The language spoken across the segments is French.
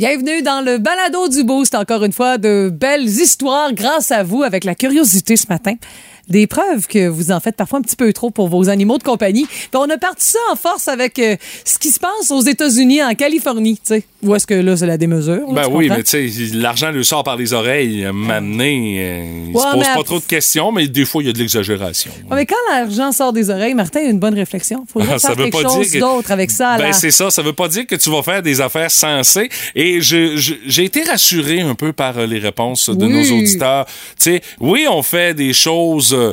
Bienvenue dans le balado du boost. Encore une fois, de belles histoires grâce à vous avec la curiosité ce matin. Des preuves que vous en faites parfois un petit peu trop pour vos animaux de compagnie. Puis on a parti ça en force avec euh, ce qui se passe aux États-Unis, en Californie, tu sais. Où est-ce que là, c'est la démesure? là, Ben oui, comprends? mais tu sais, l'argent lui sort par les oreilles. M'amener, euh, il Ouais, se pose pas à- trop de questions, mais des fois, il y a de l'exagération. Ouais, mais quand l'argent sort des oreilles, Martin a une bonne réflexion. Il faudrait Ah, ça faire veut quelque pas chose que- d'autre avec ça. Ben c'est ça, ça veut pas dire que tu vas faire des affaires sensées. Et j'ai été rassuré un peu par euh, les réponses de Oui. nos auditeurs. Tu sais, oui, on fait des choses. Euh,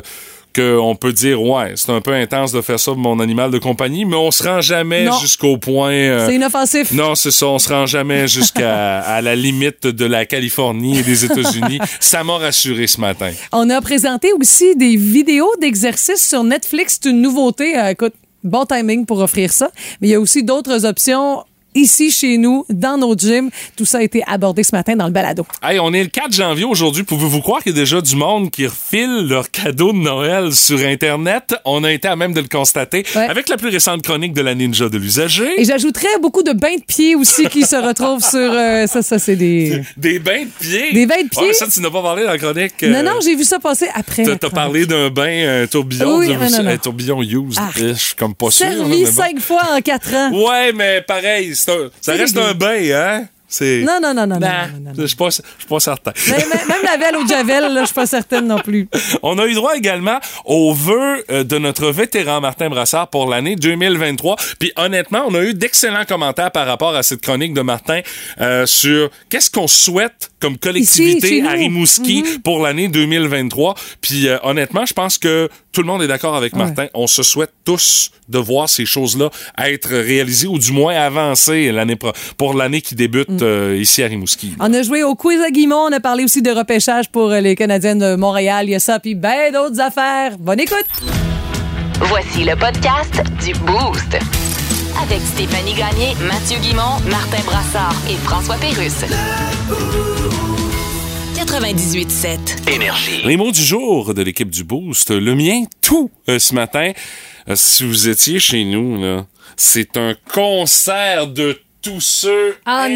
qu'on peut dire, ouais, c'est un peu intense de faire ça pour mon animal de compagnie, mais on se rend jamais jusqu'au point. euh, C'est inoffensif. non, c'est ça. On se rend jamais jusqu'à à la limite de la Californie et des États-Unis. ça m'a rassuré ce matin. On a présenté aussi des vidéos d'exercices sur Netflix. C'est une nouveauté. Euh, écoute, bon timing pour offrir ça. Mais il y a aussi d'autres options ici chez nous, dans nos gyms. Tout ça a été abordé ce matin dans le balado. Hey, on est le 4 janvier aujourd'hui. Pouvez-vous croire qu'il y a déjà du monde qui refile leurs cadeaux de Noël sur Internet? On a été à même de le constater Ouais. avec la plus récente chronique de la Ninja de l'usager. Et j'ajouterais beaucoup de bains de pieds aussi qui se retrouvent sur... euh, ça, ça, c'est des... Des bains de pieds? Des bains de pieds? Ouais, ça, tu n'as pas parlé dans la chronique. euh, Non, non, j'ai vu ça passer après. T'as parlé d'un bain, un tourbillon. Oui, non, non, non. un tourbillon used. Ah. Je suis comme pas sûr. Servi mais bon. cinq fois en quatre ans. Ouais, mais pareil, ça reste un bain, hein? C'est... Non, non, non, non, non, Nah, non, non, non. Je suis pas, je suis pas certain. Mais- mais- même la velle au Javel, là, je suis pas certaine non plus. On a eu droit également aux vœux euh, de notre vétéran Martin Brassard pour l'année 2023. Puis honnêtement, on a eu d'excellents commentaires par rapport à cette chronique de Martin euh, sur qu'est-ce qu'on souhaite comme collectivité à Rimouski pour l'année 2023. Puis euh, honnêtement, je pense que tout le monde est d'accord avec Martin. On se souhaite tous de voir ces choses-là être réalisées ou du moins avancer l'année pro- pour l'année qui débute euh, ici à Rimouski. On a joué au quiz à Guimont, on a parlé aussi de repêchage pour euh, les Canadiens de Montréal. Il y a ça, puis ben d'autres affaires. Bonne écoute! Voici le podcast du Boost. Avec Stéphanie Gagné, Mathieu Guimont, Martin Brassard et François Pérusse. 98.7. Énergie. Les mots du jour de l'équipe du Boost. Le mien, tout, euh, ce matin. Euh, si vous étiez chez nous, là, c'est un concert de tous ceux Ah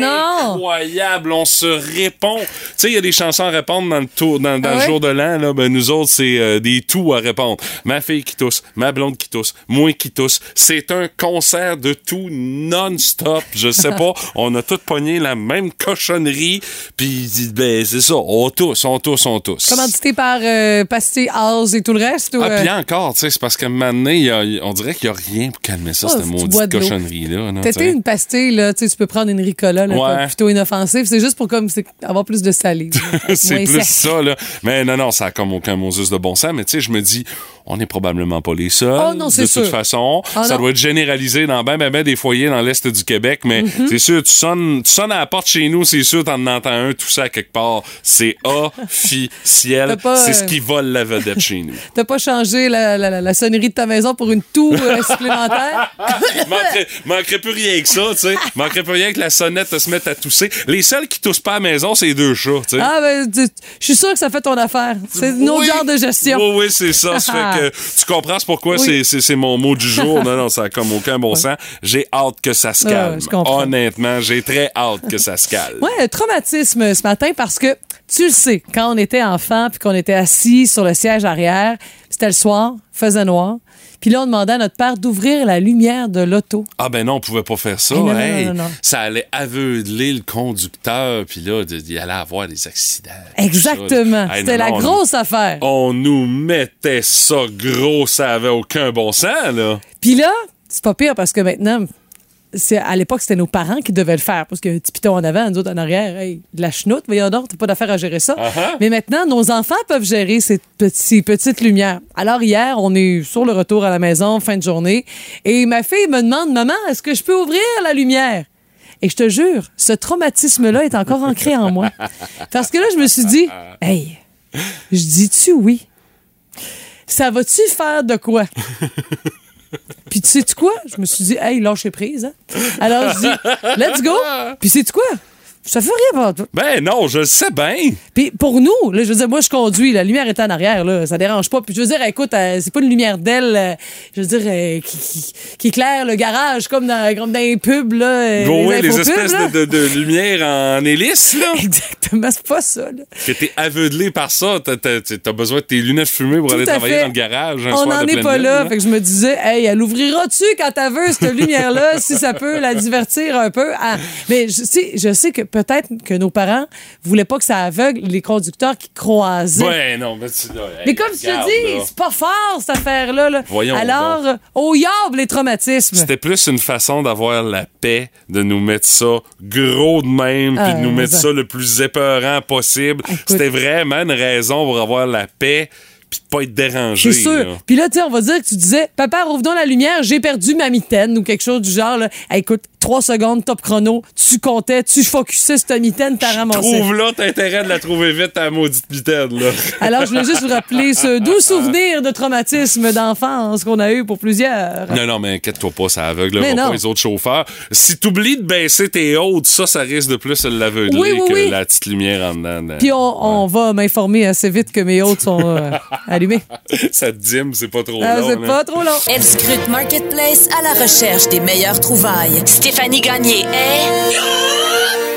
incroyable. On se répond. Tu sais, il y a des chansons à répondre dans le, tour, dans, dans Ah le jour de l'an. Là, ben, nous autres, c'est euh, des tout à répondre. Ma fille qui tousse, ma blonde qui tousse, moi qui tousse. C'est un concert de tout non-stop. Je sais pas. on a tous pogné la même cochonnerie. Puis, ben, c'est ça. On tousse, on tousse, on tousse. Commandité par euh, Pastille House et tout le reste? Ou, Ah, euh, puis encore, tu sais, c'est parce qu'à un moment donné, il y a- on dirait qu'il n'y a rien pour calmer ça, Oh, cette maudite cochonnerie-là. T'étais une pastille, là, tu sais, tu peux prendre une Ricola, là, Ouais. plutôt inoffensive. C'est juste pour comme avoir plus de salive. c'est plus sec. ça, là. Mais non, non, ça a comme aucun Moses de bon sens. Mais tu sais, je me dis, on n'est probablement pas les seuls. Oh non, de sûr. toute façon, Ah ça non. doit être généralisé dans ben, ben, ben des foyers dans l'Est du Québec. Mais Mm-hmm. c'est sûr, tu sonnes, tu sonnes à la porte chez nous, c'est sûr, t'en entends un, tout ça quelque part. C'est officiel. C'est ce euh, qui vole la vedette chez nous. T'as pas changé la, la- la- la sonnerie de ta maison pour une toux euh, supplémentaire? manquerait, manquerait plus rien que ça, tu sais. Manquerait rien que la sonnette se mette à tousser. Les seuls qui toussent pas à la maison, c'est les deux chats. Ah, ben, je suis sûr que ça fait ton affaire. C'est notre Oui. genre de gestion. Oui, oui, c'est ça. Ça fait que tu comprends pourquoi Oui. c'est- mon mot du jour. Non, non, ça a comme aucun bon sens. J'ai hâte que ça se calme. Honnêtement, j'ai très hâte que ça se calme. Ouais, un traumatisme ce matin parce que tu le sais, quand on était enfant puis qu'on était assis sur le siège arrière, c'était le soir, faisait noir. Puis là, on demandait à notre père d'ouvrir la lumière de l'auto. Ah ben non, on pouvait pas faire ça. Hey, non, non, Hey, non, non, non. Ça allait aveugler le conducteur, puis là, il allait avoir des accidents. Exactement. Hey, C'était la grosse affaire. On nous mettait ça gros, ça avait aucun bon sens, là. Puis là, c'est pas pire parce que maintenant, à l'époque, c'était nos parents qui devaient le faire parce un petit piton en avant, nous autres en arrière. Hey, de la chenoute, voyons donc, t'as pas d'affaire à gérer ça. Uh-huh. Mais maintenant, nos enfants peuvent gérer ces, petits- ces petites lumières. Alors hier, on est sur le retour à la maison, fin de journée, et ma fille me demande, maman, est-ce que je peux ouvrir la lumière? Et je te jure, ce traumatisme-là est encore ancré en moi. Parce que là, je me suis dit, hey, je dis-tu oui? Ça va-tu faire de quoi? Puis tu sais-tu quoi? Je me suis dit, hey, lâchez prise. Hein? Alors je dis, let's go. Puis sais-tu quoi? Ça fait rien pour tout. Ben non, je le sais bien. Puis pour nous, là, je veux dire, moi, je conduis, la lumière est en arrière, là, ça dérange pas. Puis je veux dire, écoute, euh, c'est pas une lumière d'aile, euh, je veux dire, euh, qui, qui, qui éclaire le garage comme dans, comme dans les pubs, là. Bon, ouais, les espèces là. de, de, de lumière en hélice, là. Exactement, c'est pas ça, là. que t'es aveuglé par ça. T'as, t'as- t'as besoin de tes lunettes fumées pour Tout aller travailler fait. dans le garage un On n'en est pas là. Fait que je me disais, hey, elle ouvrira-tu quand elle veut, cette lumière-là, si ça peut la divertir un peu? Ah, mais je sais, je sais que peut-être que nos parents voulaient pas que ça aveugle les conducteurs qui croisaient. Ouais, non, mais tu là, hey, Mais comme je te dis, c'est pas fort, cette affaire-là. là. Voyons Alors, euh, au yable, les traumatismes. C'était plus une façon d'avoir la paix, de nous mettre ça gros de même, puis Ah, de nous mettre ça. ça le plus épeurant possible. C'était vraiment une raison pour avoir la paix, puis de pas être dérangé. C'est sûr. là. Puis là, tu sais, on va dire que tu disais, papa, rouvre donc la lumière, j'ai perdu ma mitaine ou quelque chose du genre. Là. Hey, écoute, trois secondes, top chrono, tu comptais, tu focusais sur ta mitaine, t'as ramassé. Trouve là, t'as intérêt de la trouver vite, ta maudite mitaine, là. Alors, je voulais juste vous rappeler ce doux souvenir de traumatisme d'enfance qu'on a eu pour plusieurs. Non, non, mais inquiète-toi pas, ça aveuglera Mais pas les autres chauffeurs. Si t'oublies de baisser tes hautes, ça, ça risque de plus l'aveugler Oui, oui, que oui. la petite lumière en dedans. Puis on, on va m'informer assez vite que mes hôtes sont euh, allumés. ça te dime, c'est pas trop Ah, long. c'est pas trop long. Elle scrute Marketplace à la recherche des meilleures trouvailles. Stéphanie Gagné est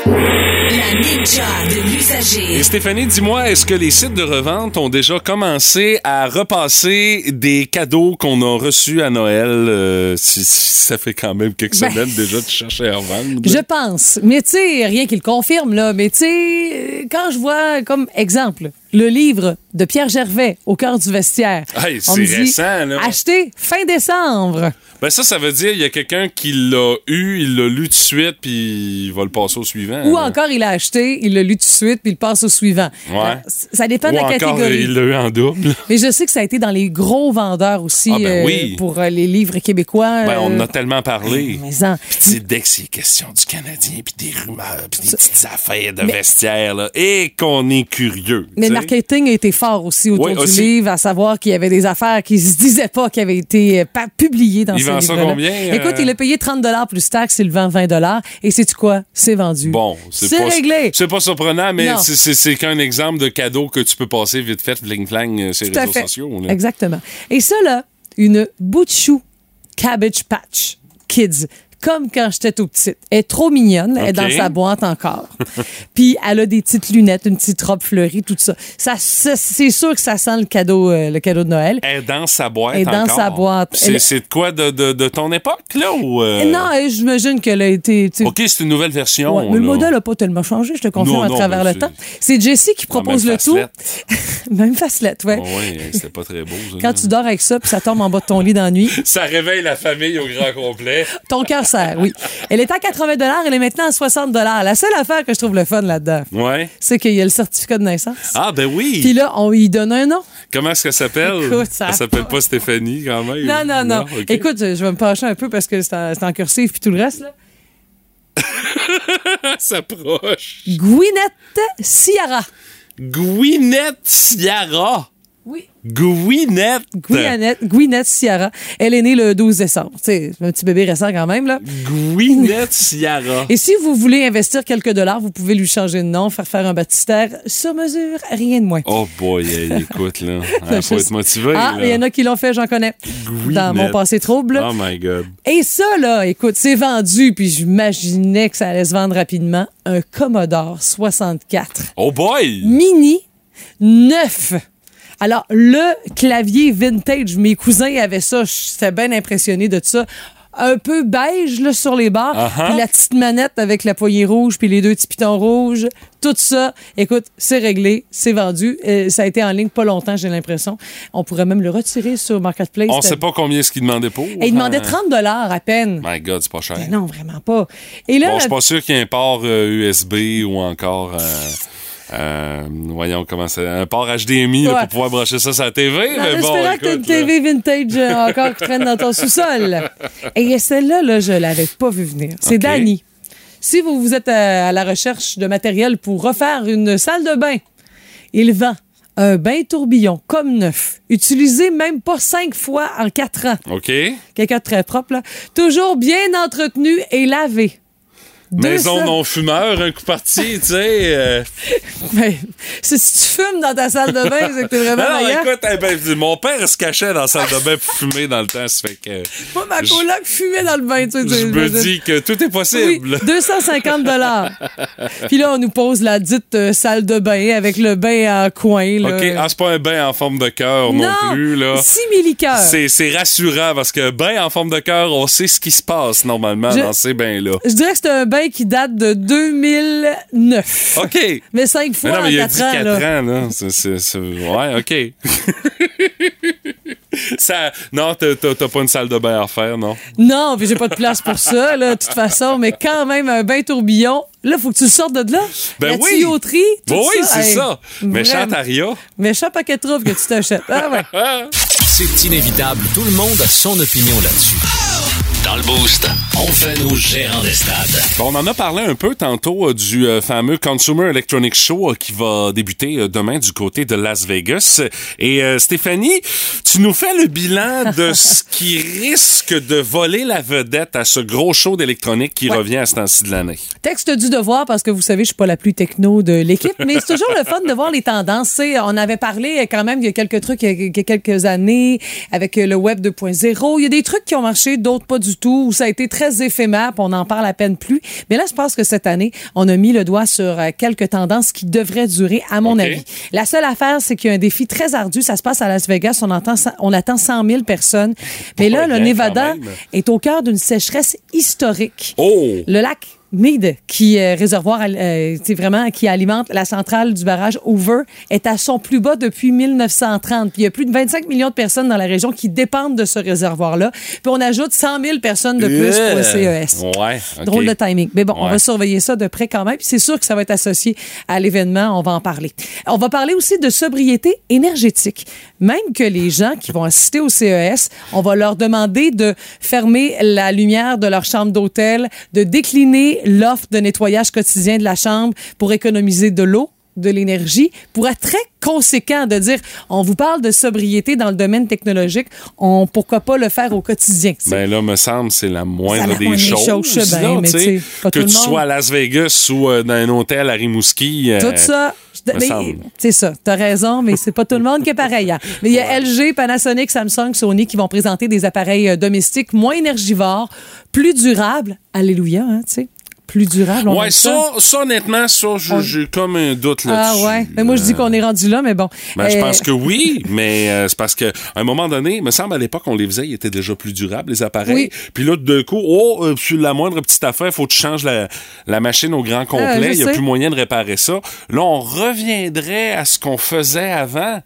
La ninja de l'usager. Et Stéphanie, dis-moi, est-ce que les sites de revente ont déjà commencé à repasser des cadeaux qu'on a reçus à Noël? euh, si, si ça fait quand même quelques Ben- semaines déjà de chercher à revendre. Je pense. Mais tu sais, rien qui le confirme, là. Mais tu sais, euh, quand je vois, comme exemple, le livre de Pierre Gervais, Au cœur du vestiaire. Hey, c'est récent, là. Acheter fin décembre. Ben ça, ça veut dire il y a quelqu'un qui l'a eu, il l'a lu tout de suite, puis il va le passer au suivant. Ou là. encore, il a acheté, il l'a lu tout de suite, puis il passe au suivant. Ouais. Euh, Ça dépend Ou de la encore, catégorie. il l'a eu en double. Mais je sais que ça a été dans les gros vendeurs aussi Ah, ben euh, pour euh, les livres québécois. Ben, on en a tellement parlé. mais en- Puis tu dès que c'est question du Canadien, puis des rumeurs, puis des petites affaires de vestiaire, là, et qu'on est curieux. Mais tu le marketing a été fort aussi autour Oui, du aussi. livre, à savoir qu'il y avait des affaires qui se disaient pas qui avaient été publiées dans Il ce vend ça livre-là. combien, euh? Écoute, il a payé 30 plus taxes, il le vend 20 Et sais-tu quoi? C'est vendu. Bon, c'est C'est réglé. c'est pas surprenant, mais c'est- qu'un exemple de cadeau que tu peux passer vite fait, fling-flang, euh, sur les Tout à réseaux fait. sociaux. là. Exactement. Et ça, là, une bout de chou Cabbage Patch Kids. Comme quand j'étais tout petite. Elle est trop mignonne. Elle est dans sa boîte encore. Puis elle a des petites lunettes, une petite robe fleurie, tout ça. ça, ça- c'est sûr que ça sent le cadeau, euh, le cadeau de Noël. Elle est dans sa boîte Elle est dans encore. sa boîte. C'est Elle- de quoi de, de, de ton époque, là? Ou, euh, Non, euh, j'imagine qu'elle a été. OK, c'est une nouvelle version. Ouais, mais le modèle n'a pas tellement changé, je te confirme, Non, à non, travers le temps. C'est Jessie qui Ah, propose même le tout. Même facelette, ouais. Oh, ouais, c'était pas très beau. ça, Quand tu dors avec ça, puis ça tombe en bas de ton lit dans la nuit, Ça réveille la famille au grand complet. ton cœur oui. Elle est à 80 elle est maintenant à 60 La seule affaire que je trouve le fun là-dedans, Ouais. c'est qu'il y a le certificat de naissance. Ah, ben oui. Puis là, on lui donne un nom. Comment est-ce qu'elle s'appelle? Écoute, ça Elle s'appelle pas Stéphanie, quand même. Non, non, non. Écoute, je vais me pencher un peu parce que c'est en, en cursive puis tout le reste. Là. S'approche. Gwyneth Ciara. Gwyneth Ciara. Oui. Gwyneth. Gwyneth, Gwyneth Ciara. Elle est née le 12 décembre. C'est un petit bébé récent quand même. là. Gwyneth Ciara. Et si vous voulez investir quelques dollars, vous pouvez lui changer de nom, faire faire un baptistère sur mesure, rien de moins. Oh boy, hey, écoute, là. Il faut être motivé. Ah, il y en a qui l'ont fait, j'en connais. Gwyneth. Dans mon passé trouble. Oh my God. Et ça, là, écoute, c'est vendu, puis j'imaginais que ça allait se vendre rapidement. Un Commodore 64 Oh boy! mini neuf. Alors, le clavier vintage, mes cousins avaient ça, j'étais bien impressionné de ça. Un peu beige là, sur les bords, Uh-huh. puis la petite manette avec la poignée rouge, puis les deux petits pitons rouges. Tout ça, écoute, c'est réglé, c'est vendu. Euh, ça a été en ligne pas longtemps, j'ai l'impression. On pourrait même le retirer sur Marketplace. On sait pas combien est-ce qu'il demandait pour. Et il demandait hein? 30 à peine. My God, c'est pas cher. Mais non, vraiment pas. Et là, Bon, je suis pas sûr qu'il y ait un port euh, USB ou encore. euh, euh, voyons comment c'est. Un port HDMI là, pour pouvoir brancher ça sur la TV. En mais bon, espérant que t'as une. TV vintage euh, encore qui traîne dans ton sous-sol. Et celle-là, là, je l'avais pas vu venir. C'est OK. Danny. Si vous, vous êtes à, à la recherche de matériel pour refaire une salle de bain, il vend un bain tourbillon comme neuf, utilisé même pas cinq fois en quatre ans. OK. Quelqu'un de très propre, là. Toujours bien entretenu et lavé. Maison 200 non fumeur, un coup parti, tu sais. euh. C'est si tu fumes dans ta salle de bain, c'est que t'es vraiment Non, écoute, eh ben, mon père se cachait dans la salle de bain pour fumer dans le temps, ça fait que Moi, ma coloc fumait dans le bain, tu sais. je me dis que tout est Oui, possible. 250 dollars. Puis là, on nous pose la dite euh, salle de bain avec le bain en coin. Là. OK, ah, c'est pas un bain en forme de cœur non, plus, là. simili-cœur. C'est, c'est rassurant parce que bain en forme de cœur, on sait ce qui se passe normalement Je- dans ces bains-là. Je dirais que c'est un bain qui date de 2009. OK. Mais cinq Mais fois non, mais en il a quatre dit ans. 4 là. ans, là. C'est, c'est- c'est- Ouais, OK. Ça... Non, t'as, t'as- t'as pas une salle de bain à faire, non? Non, puis j'ai pas de place pour ça, là, de toute façon. Mais quand même, un bain tourbillon, là, faut que tu le sortes de là. Ben La oui. tuyauterie, tout Bon, oui, ça. c'est Hey, ça. Vraiment. aria. Méchant paquet de troubles que tu t'achètes. Ah ouais. C'est inévitable, tout le monde a son opinion là-dessus. Dans le boost, on fait nos gérants des stades. Bon, on en a parlé un peu tantôt euh, du euh, fameux Consumer Electronics Show euh, qui va débuter euh, demain du côté de Las Vegas. Et euh, Stéphanie, tu nous fais le bilan de ce qui risque de voler la vedette à ce gros show d'électronique qui Ouais. revient à ce temps-ci de l'année. Texte du devoir, parce que vous savez, je suis pas la plus techno de l'équipe, mais c'est toujours le fun de voir les tendances. On avait parlé quand même, il y a quelques trucs il y a- il y a quelques années avec le web 2.0. Il y a des trucs qui ont marché, d'autres pas du tout, ça a été très éphémère, puis on en parle à peine plus. Mais là, je pense que cette année, on a mis le doigt sur euh, quelques tendances qui devraient durer, à mon avis. La seule affaire, c'est qu'il y a un défi très ardu. Ça se passe à Las Vegas. On, entend, on attend 100 000 personnes. Mais là, le Nevada est au cœur d'une sécheresse historique. Oh! Le lac Meade, qui est réservoir, euh, c'est vraiment qui alimente la centrale du barrage Hoover, est à son plus bas depuis 1930. Puis il y a plus de 25 millions de personnes dans la région qui dépendent de ce réservoir-là. Puis on ajoute 100 000 personnes de plus pour le CES. Ouais. Drôle de timing. Mais bon, on va surveiller ça de près quand même. Puis c'est sûr que ça va être associé à l'événement. On va en parler. On va parler aussi de sobriété énergétique. Même que les gens qui vont assister au CES, on va leur demander de fermer la lumière de leur chambre d'hôtel, de décliner l'offre de nettoyage quotidien de la chambre pour économiser de l'eau de l'énergie pour être très conséquent de dire on vous parle de sobriété dans le domaine technologique on pourquoi pas le faire au quotidien. Ben là, me semble, c'est la moindre la des moindre des choses. choses, mais tu sais, tu sais, pas que tu sois à Las Vegas ou euh, dans un hôtel à Rimouski. euh, Tout ça. C'est ça, t'as raison, mais c'est pas tout le monde qui est pareil. hein. Mais il y a LG, Panasonic, Samsung, Sony qui vont présenter des appareils euh, domestiques moins énergivores, plus durables. Alléluia, hein, tu sais. Plus durables. on Ouais, ça, ça, honnêtement, ça, je- On- j'ai comme un doute Ah là-dessus. ouais. Mais moi, je dis qu'on est rendu là, mais bon. Ben, je Euh, pense que oui, mais euh, c'est parce qu'à un moment donné, il me semble à l'époque, on les faisait, ils étaient déjà plus durables, les appareils. Oui. Puis là, d'un coup, oh, euh, sur la moindre petite affaire, faut que tu changes la, la machine au grand Euh, complet. Il n'y a plus moyen de réparer ça. Là, on reviendrait à ce qu'on faisait avant.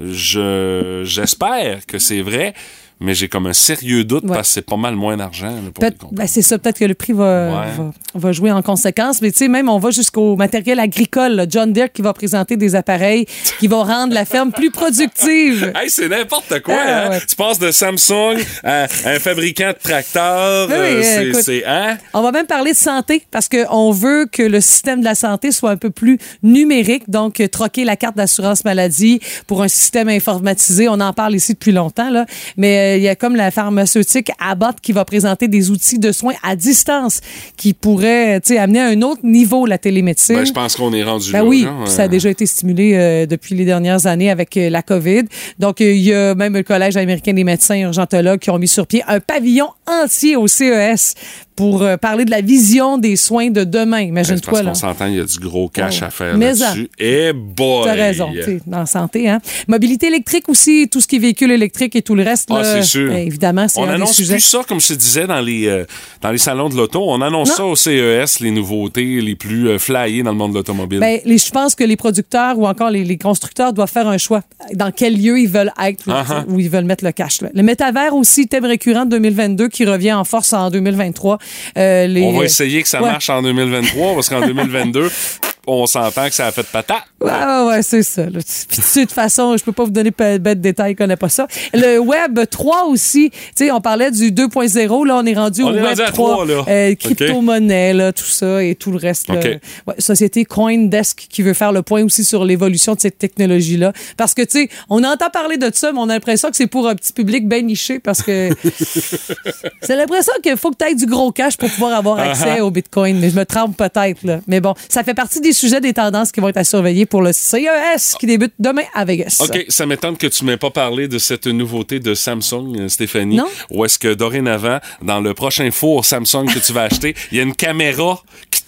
Je J'espère que c'est vrai, mais j'ai comme un sérieux doute Ouais. parce que c'est pas mal moins d'argent compagnies. ben, c'est ça, peut-être que le prix va, Ouais. va, va jouer en conséquence. Mais tu sais, même on va jusqu'au matériel agricole. là. John Deere qui va présenter des appareils qui vont rendre la ferme plus productive. Hey, c'est n'importe quoi, Ah, hein? ouais. Tu passes de Samsung à un fabricant de tracteurs. Oui, euh, c'est, hein? On va même parler de santé parce qu'on veut que le système de la santé soit un peu plus numérique, donc euh, troquer la carte d'assurance maladie pour un système informatisé. On en parle ici depuis longtemps, là. mais euh, il y a comme la pharmaceutique Abbott qui va présenter des outils de soins à distance qui pourraient amener à un autre niveau la télémédecine. Ben, je pense qu'on est rendu Ben là. oui, ça a déjà été stimulé euh, depuis les dernières années avec euh, la COVID. Donc, euh, il y a même le Collège américain des médecins urgentologues qui ont mis sur pied un pavillon entier au CES pour euh, parler de la vision des soins de demain. Ben, Imagine-toi, parce là. qu'on s'entend, il y a du gros cash Ouais. à faire Mais là-dessus. Et boy! T'as raison, dans la santé. Hein? Mobilité électrique aussi, tout ce qui est véhicule électrique et tout le reste. Ah, c'est sûr. euh, évidemment, c'est On un des annonce sujets. plus ça, comme je te disais, dans les, euh, dans les salons de l'auto. On annonce Non. ça au CES, les nouveautés les plus euh, flyées dans le monde de l'automobile. Ben, je pense que les producteurs ou encore les, les constructeurs doivent faire un choix dans quel lieu ils veulent être, Uh-huh. où ils veulent mettre le cash. là. Le métavers aussi, thème récurrent de 2022 qui revient en force en 2023. Euh, les, on va essayer que ça ouais. marche en 2023, parce qu'en 2022, on s'entend que ça a fait patate. Ouais, ouais, ouais, c'est ça. là. Puis, tu sais, de toute façon, je peux pas vous donner pas de détails, je connais pas ça. Le Web 3 aussi, tu sais, on parlait du 2.0, là, on est rendu On au est Web rendu à 3. 3, là. euh, crypto-monnaie, là, tout ça et tout le reste. là. OK. Ouais, société Coindesk qui veut faire le point aussi sur l'évolution de cette technologie-là. Parce que, tu sais, on entend parler de ça, mais on a l'impression que c'est pour un petit public bien niché parce que c'est l'impression qu'il faut que tu aies du gros cash pour pouvoir avoir Uh-huh. accès au Bitcoin. Mais je me trompe peut-être, là. Mais bon, ça fait partie des sujets, des tendances qui vont être à surveiller pour le CES qui débute demain à Vegas. OK, ça m'étonne que tu m'aies pas parlé de cette nouveauté de Samsung, Stéphanie. Non. Ou est-ce que dorénavant, dans le prochain four Samsung que tu vas acheter, il y a une caméra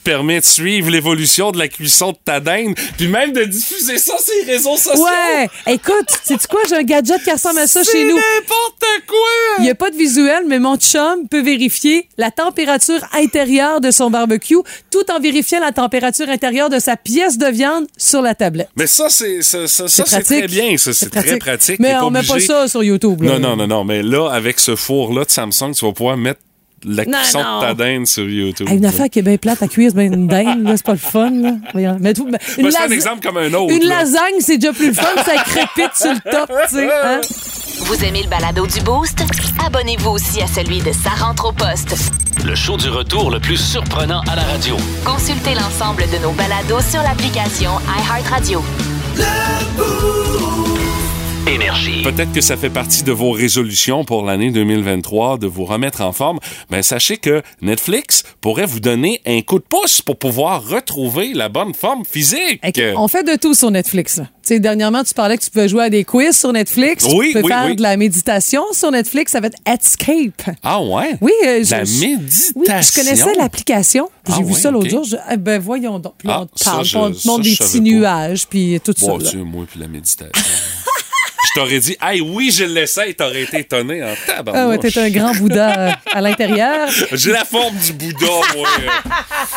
permet de suivre l'évolution de la cuisson de ta dinde, puis même de diffuser ça sur les réseaux sociaux? Ouais, écoute, sais-tu quoi? J'ai un gadget qui ressemble à ça C'est chez nous. n'importe Il quoi! n'y a pas de visuel, mais mon chum peut vérifier la température intérieure de son barbecue tout en vérifiant la température intérieure de sa pièce de viande sur la tablette. Mais ça, c'est ça, ça, très bien. Ça, c'est très pratique. Mais on met pas ça sur YouTube. là. Non, non, non, non. Mais là, avec ce four-là de Samsung, tu vas pouvoir mettre la Non, cuisson non. de ta dinde sur YouTube. Hey, une affaire qui est bien plate à cuire, c'est bien une dinde, là, c'est pas le fun. Là. Mais tout, mais une, Ben, c'est un exemple comme un autre. une là. lasagne, c'est déjà plus le fun, ça crépite sur le top, tu sais. hein. Vous aimez le balado du Boost? Abonnez-vous aussi à celui de Sa rentre au poste. Le show du retour le plus surprenant à la radio. Consultez l'ensemble de nos balados sur l'application iHeartRadio. Énergie. Peut-être que ça fait partie de vos résolutions pour l'année 2023 de vous remettre en forme. Mais sachez que Netflix pourrait vous donner un coup de pouce pour pouvoir retrouver la bonne forme physique. On fait de tout sur Netflix. là. Tu sais, dernièrement, tu parlais que tu pouvais jouer à des quiz sur Netflix. Oui, tu peux oui, faire oui. de la méditation sur Netflix. Ça va être Escape. Ah ouais? Oui, euh, je, La je- méditation. Oui, je connaissais l'application. J'ai Ah vu ça l'autre jour. Je- eh ben voyons donc. Puis Ah, on te ça, parle, je- on te ça, montre des petits nuages, puis tout ça. Bon, là. Dieu, moi, puis la méditation. je t'aurais dit, hey, oui, je l'essaie, t'aurais été étonné en tabarnouche. Ah ouais, t'es un grand Bouddha euh, à l'intérieur. J'ai la forme du Bouddha, moi.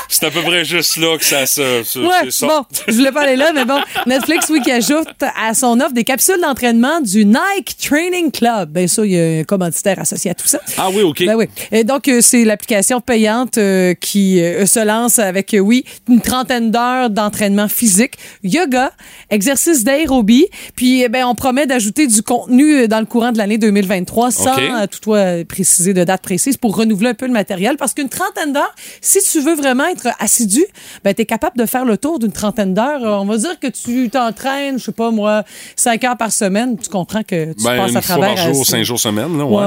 C'est à peu près juste là que ça se. se- Ouais, ça. bon, je voulais pas aller là, mais bon, Netflix, oui, qui ajoute à son offre des capsules d'entraînement du Nike Training Club. Bien sûr, il y a un commanditaire associé à tout ça. Ah oui, OK. Ben oui. Et donc, euh, c'est l'application payante euh, qui se lance avec, oui, une trentaine d'heures d'entraînement physique, yoga, exercice d'aérobie, puis eh ben, on promet d'ajouter du contenu euh, dans le courant de l'année 2023 sans OK. euh, toutefois préciser de date précise pour renouveler un peu le matériel parce qu'une trentaine d'heures, si tu veux vraiment être assidu, ben, tu es capable de faire le tour d'une trentaine d'heures. Euh, On va dire que tu t'entraînes, je sais pas moi, cinq heures par semaine, tu comprends que tu Ben, passes une à fois travers. par jour, euh, cinq jours semaine, là, ouais.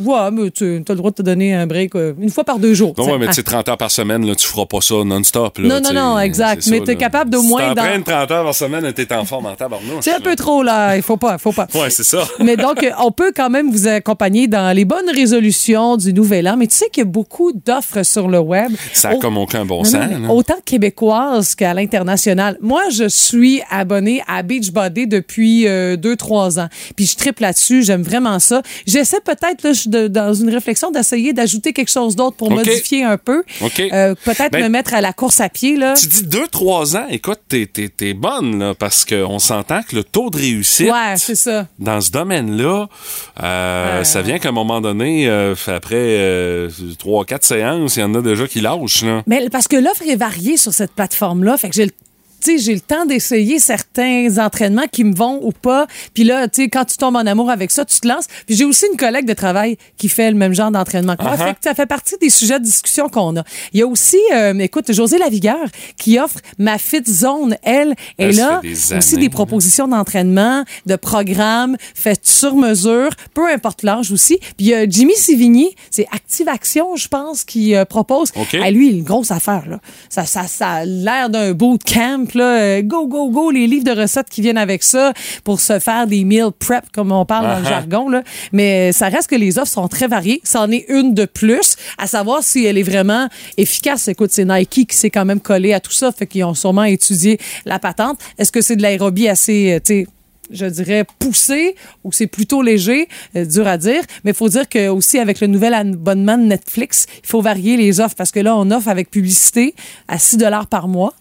Ouais, ouais, mais tu as le droit de te donner un break euh, une fois par deux jours. Non, ouais, mais tu sais, 30 heures par semaine, là, tu feras pas ça non-stop. Non, non, tu non, exact. Mais t'es là. capable d'au Si moins dans- 30 heures par semaine, t'es en forme en tabarnouche. C'est un peu trop, là. Il faut pas, faut pas. Ouais, c'est ça. Mais donc, euh, on peut quand même vous accompagner dans les bonnes résolutions du nouvel an. Mais tu sais qu'il y a beaucoup d'offres sur le web. Ça a Au- comme aucun bon Non, sens. non, autant québécoise qu'à l'international. Moi, je suis abonnée à Beachbody depuis 2-3 ans. Puis je triple là-dessus. J'aime vraiment ça. J'essaie peut-être, là, je suis de- dans une réflexion, d'essayer d'ajouter quelque chose d'autre pour modifier un peu. OK. Euh, peut-être Ben, me mettre à la course à pied, là. Tu dis 2-3 ans, écoute, t'es, t'es, t'es bonne, là, parce qu'on s'entend que le taux de réussite Ouais, c'est ça. dans ce domaine-là, euh, ça vient qu'à un moment donné, euh, après 3-4 séances, il y en a déjà qui lâchent. Là. Mais parce que l'offre est variée sur cette plateforme-là. Fait que j'ai le tu sais, j'ai le temps d'essayer certains entraînements qui me vont ou pas. Puis là, tu sais, quand tu tombes en amour avec ça, tu te lances. Puis j'ai aussi une collègue de travail qui fait le même genre d'entraînement que moi. Uh-huh. Fait que ça fait partie des sujets de discussion qu'on a. Il y a aussi, euh, écoute, José Lavigueur qui offre ma Fit Zone. Elle est là. des aussi années, des propositions d'entraînement, de programmes faites sur mesure, peu importe l'âge aussi. Puis il y a Jimmy Sivigny, c'est Active Action, je pense, qui euh, propose. OK. À lui, une grosse affaire, là. Ça, ça, ça a l'air d'un bootcamp, là. Euh, Go, go, go, les livres de recettes qui viennent avec ça pour se faire des meal prep, comme on parle dans le Uh-huh. jargon, là. Mais ça reste que les offres sont très variées. C'en est une de plus, à savoir si elle est vraiment efficace. Écoute, c'est Nike qui s'est quand même collé à tout ça, fait qu'ils ont sûrement étudié la patente. Est-ce que c'est de l'aérobie assez, euh, tu sais, je dirais poussé ou c'est plutôt léger, euh, dur à dire. Mais il faut dire que aussi avec le nouvel abonnement de Netflix, il faut varier les offres parce que là, on offre avec publicité à 6 dollars par mois.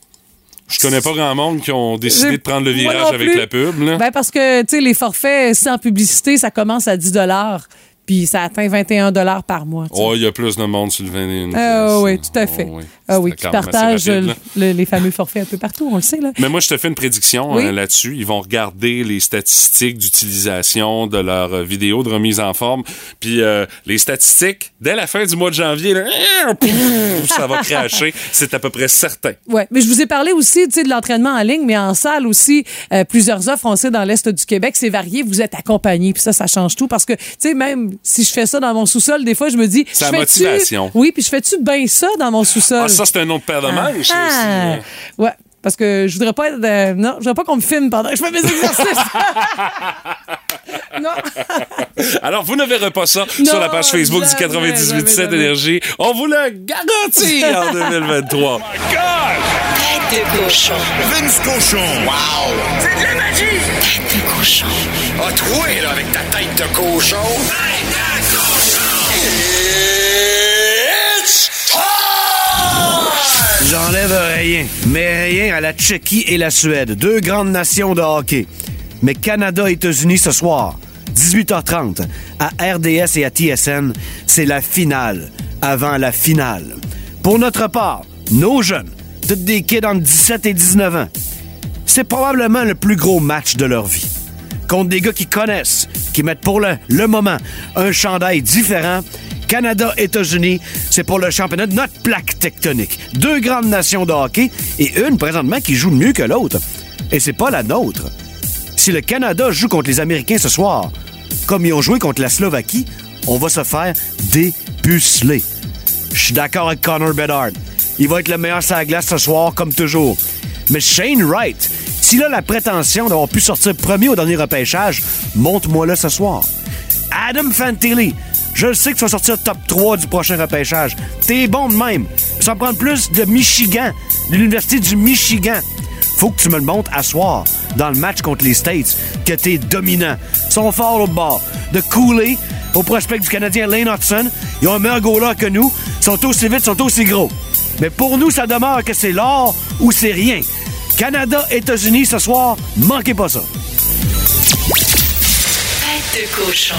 Je connais pas grand monde qui ont décidé de prendre le virage avec la pub. Là. Ben parce que, tu sais, les forfaits sans publicité, ça commence à 10 dollars. Puis ça atteint 21 dollars par mois. Oh, il y a plus de monde sur le 21. Ah oui, tout à fait. Oh, oui. Ah oui, qui partagent le- les fameux forfaits un peu partout, on le sait. Là. Mais moi, je te fais une prédiction Oui. euh, là-dessus. Ils vont regarder les statistiques d'utilisation de leurs euh, vidéos de remise en forme. Puis euh, les statistiques, dès la fin du mois de janvier, là, ça va cracher. C'est à peu près certain. Ouais, mais je vous ai parlé aussi de l'entraînement en ligne, mais en salle aussi, euh, plusieurs offres, on sait, dans l'Est du Québec, c'est varié, vous êtes accompagné, puis ça, ça change tout, parce que, tu sais, même si je fais ça dans mon sous-sol, des fois, je me dis... C'est la motivation. Oui, puis je fais-tu bien ça dans mon sous-sol? Ah, ça, c'est un autre paire de manches. ça, Ah, aussi, hein. ouais. Parce que je voudrais pas être. euh, non, je voudrais pas qu'on me filme pendant que je fais mes exercices. non. Alors, vous ne verrez pas ça Non, sur la page Facebook jamais, du 98.7 jamais, jamais. Énergie. On vous le garantit en 2023. Tête de cochon. Vince Cochon. Wow! C'est de la magie! Tête de cochon. A troué, là, avec ta tête de cochon. J'enlève rien, mais rien à la Tchéquie et la Suède, deux grandes nations de hockey. Mais Canada-États-Unis ce soir, 18h30, à RDS et à TSN, c'est la finale, avant la finale. Pour notre part, nos jeunes, toutes des kids entre 17 et 19 ans, c'est probablement le plus gros match de leur vie. Contre des gars qui connaissent, qui mettent pour le, le moment un chandail différent. Canada-États-Unis, c'est pour le championnat de notre plaque tectonique. Deux grandes nations de hockey et une présentement qui joue mieux que l'autre. Et c'est pas la nôtre. Si le Canada joue contre les Américains ce soir, comme ils ont joué contre la Slovaquie, on va se faire dépuceler. Je suis d'accord avec Connor Bedard. Il va être le meilleur sur la glace ce soir, comme toujours. Mais Shane Wright, s'il a la prétention d'avoir pu sortir premier au dernier repêchage, montre-moi-le ce soir. Adam Fantilli, je sais que tu vas sortir top 3 du prochain repêchage. T'es bon de même. Ça prend plus de Michigan, de l'Université du Michigan. Faut que tu me le montres à soir, dans le match contre les States, que t'es dominant. Ils sont forts au bord. De Cooley au prospect du Canadien Lane Hudson, ils ont un meilleur goaler que nous, ils sont aussi vite, ils sont aussi gros. Mais pour nous, ça demeure que c'est l'or ou c'est rien. Canada, États-Unis ce soir, manquez pas ça. De. Cochon.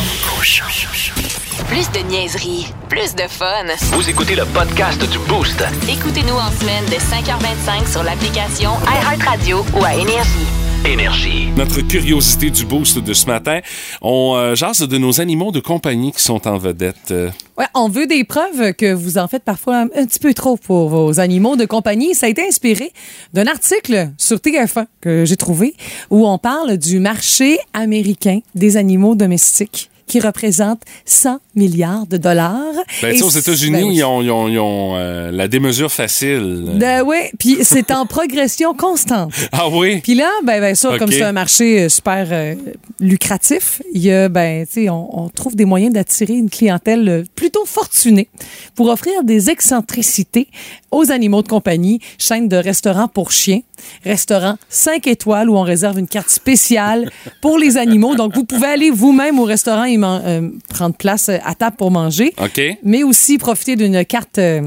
Plus de niaiserie, plus de fun. Vous écoutez le podcast du Boost. Écoutez-nous en semaine de 5h25 sur l'application iHeartRadio ou à Énergie. Énergie. Notre curiosité du boost de ce matin, on euh, jase de nos animaux de compagnie qui sont en vedette. Euh, Ouais, on veut des preuves que vous en faites parfois un, un petit peu trop pour vos animaux de compagnie. Ça a été inspiré d'un article sur TF1 que j'ai trouvé où on parle du marché américain des animaux domestiques qui représente 100 milliards de dollars. Ben, aux États-Unis, ben ils ont, ils ont- ils ont, euh, la démesure facile. Ben oui, puis c'est en progression constante. Ah oui? Puis là, ben, bien sûr, comme c'est un marché euh, super euh, lucratif, y a, ben, on, on trouve des moyens d'attirer une clientèle euh, plutôt fortunée pour offrir des excentricités aux animaux de compagnie, chaîne de restaurants pour chiens, restaurant 5 étoiles où on réserve une carte spéciale pour les animaux. Donc, vous pouvez aller vous-même au restaurant et euh, prendre place à table pour manger, OK. mais aussi profiter d'une carte euh,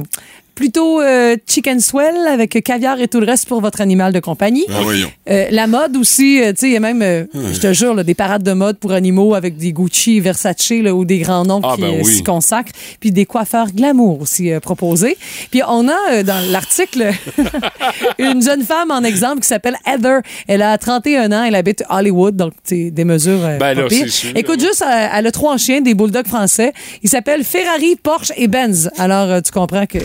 plutôt euh, chicken swell avec caviar et tout le reste pour votre animal de compagnie. Ah, voyons. Euh, la mode aussi, euh, tu sais, il y a même, euh, je te jure, là, des parades de mode pour animaux avec des Gucci, Versace là, ou des grands noms Ah, qui ben euh, oui. s'y consacrent, puis des coiffeurs glamour aussi proposés. Puis on a euh, dans l'article une jeune femme en exemple qui s'appelle Heather. Elle a 31 ans, elle habite Hollywood, donc c'est des mesures Ben là, sûr, Écoute juste, elle a trois chiens, des bulldogs français. Ils s'appellent Ferrari, Porsche et Benz. Alors euh, tu comprends que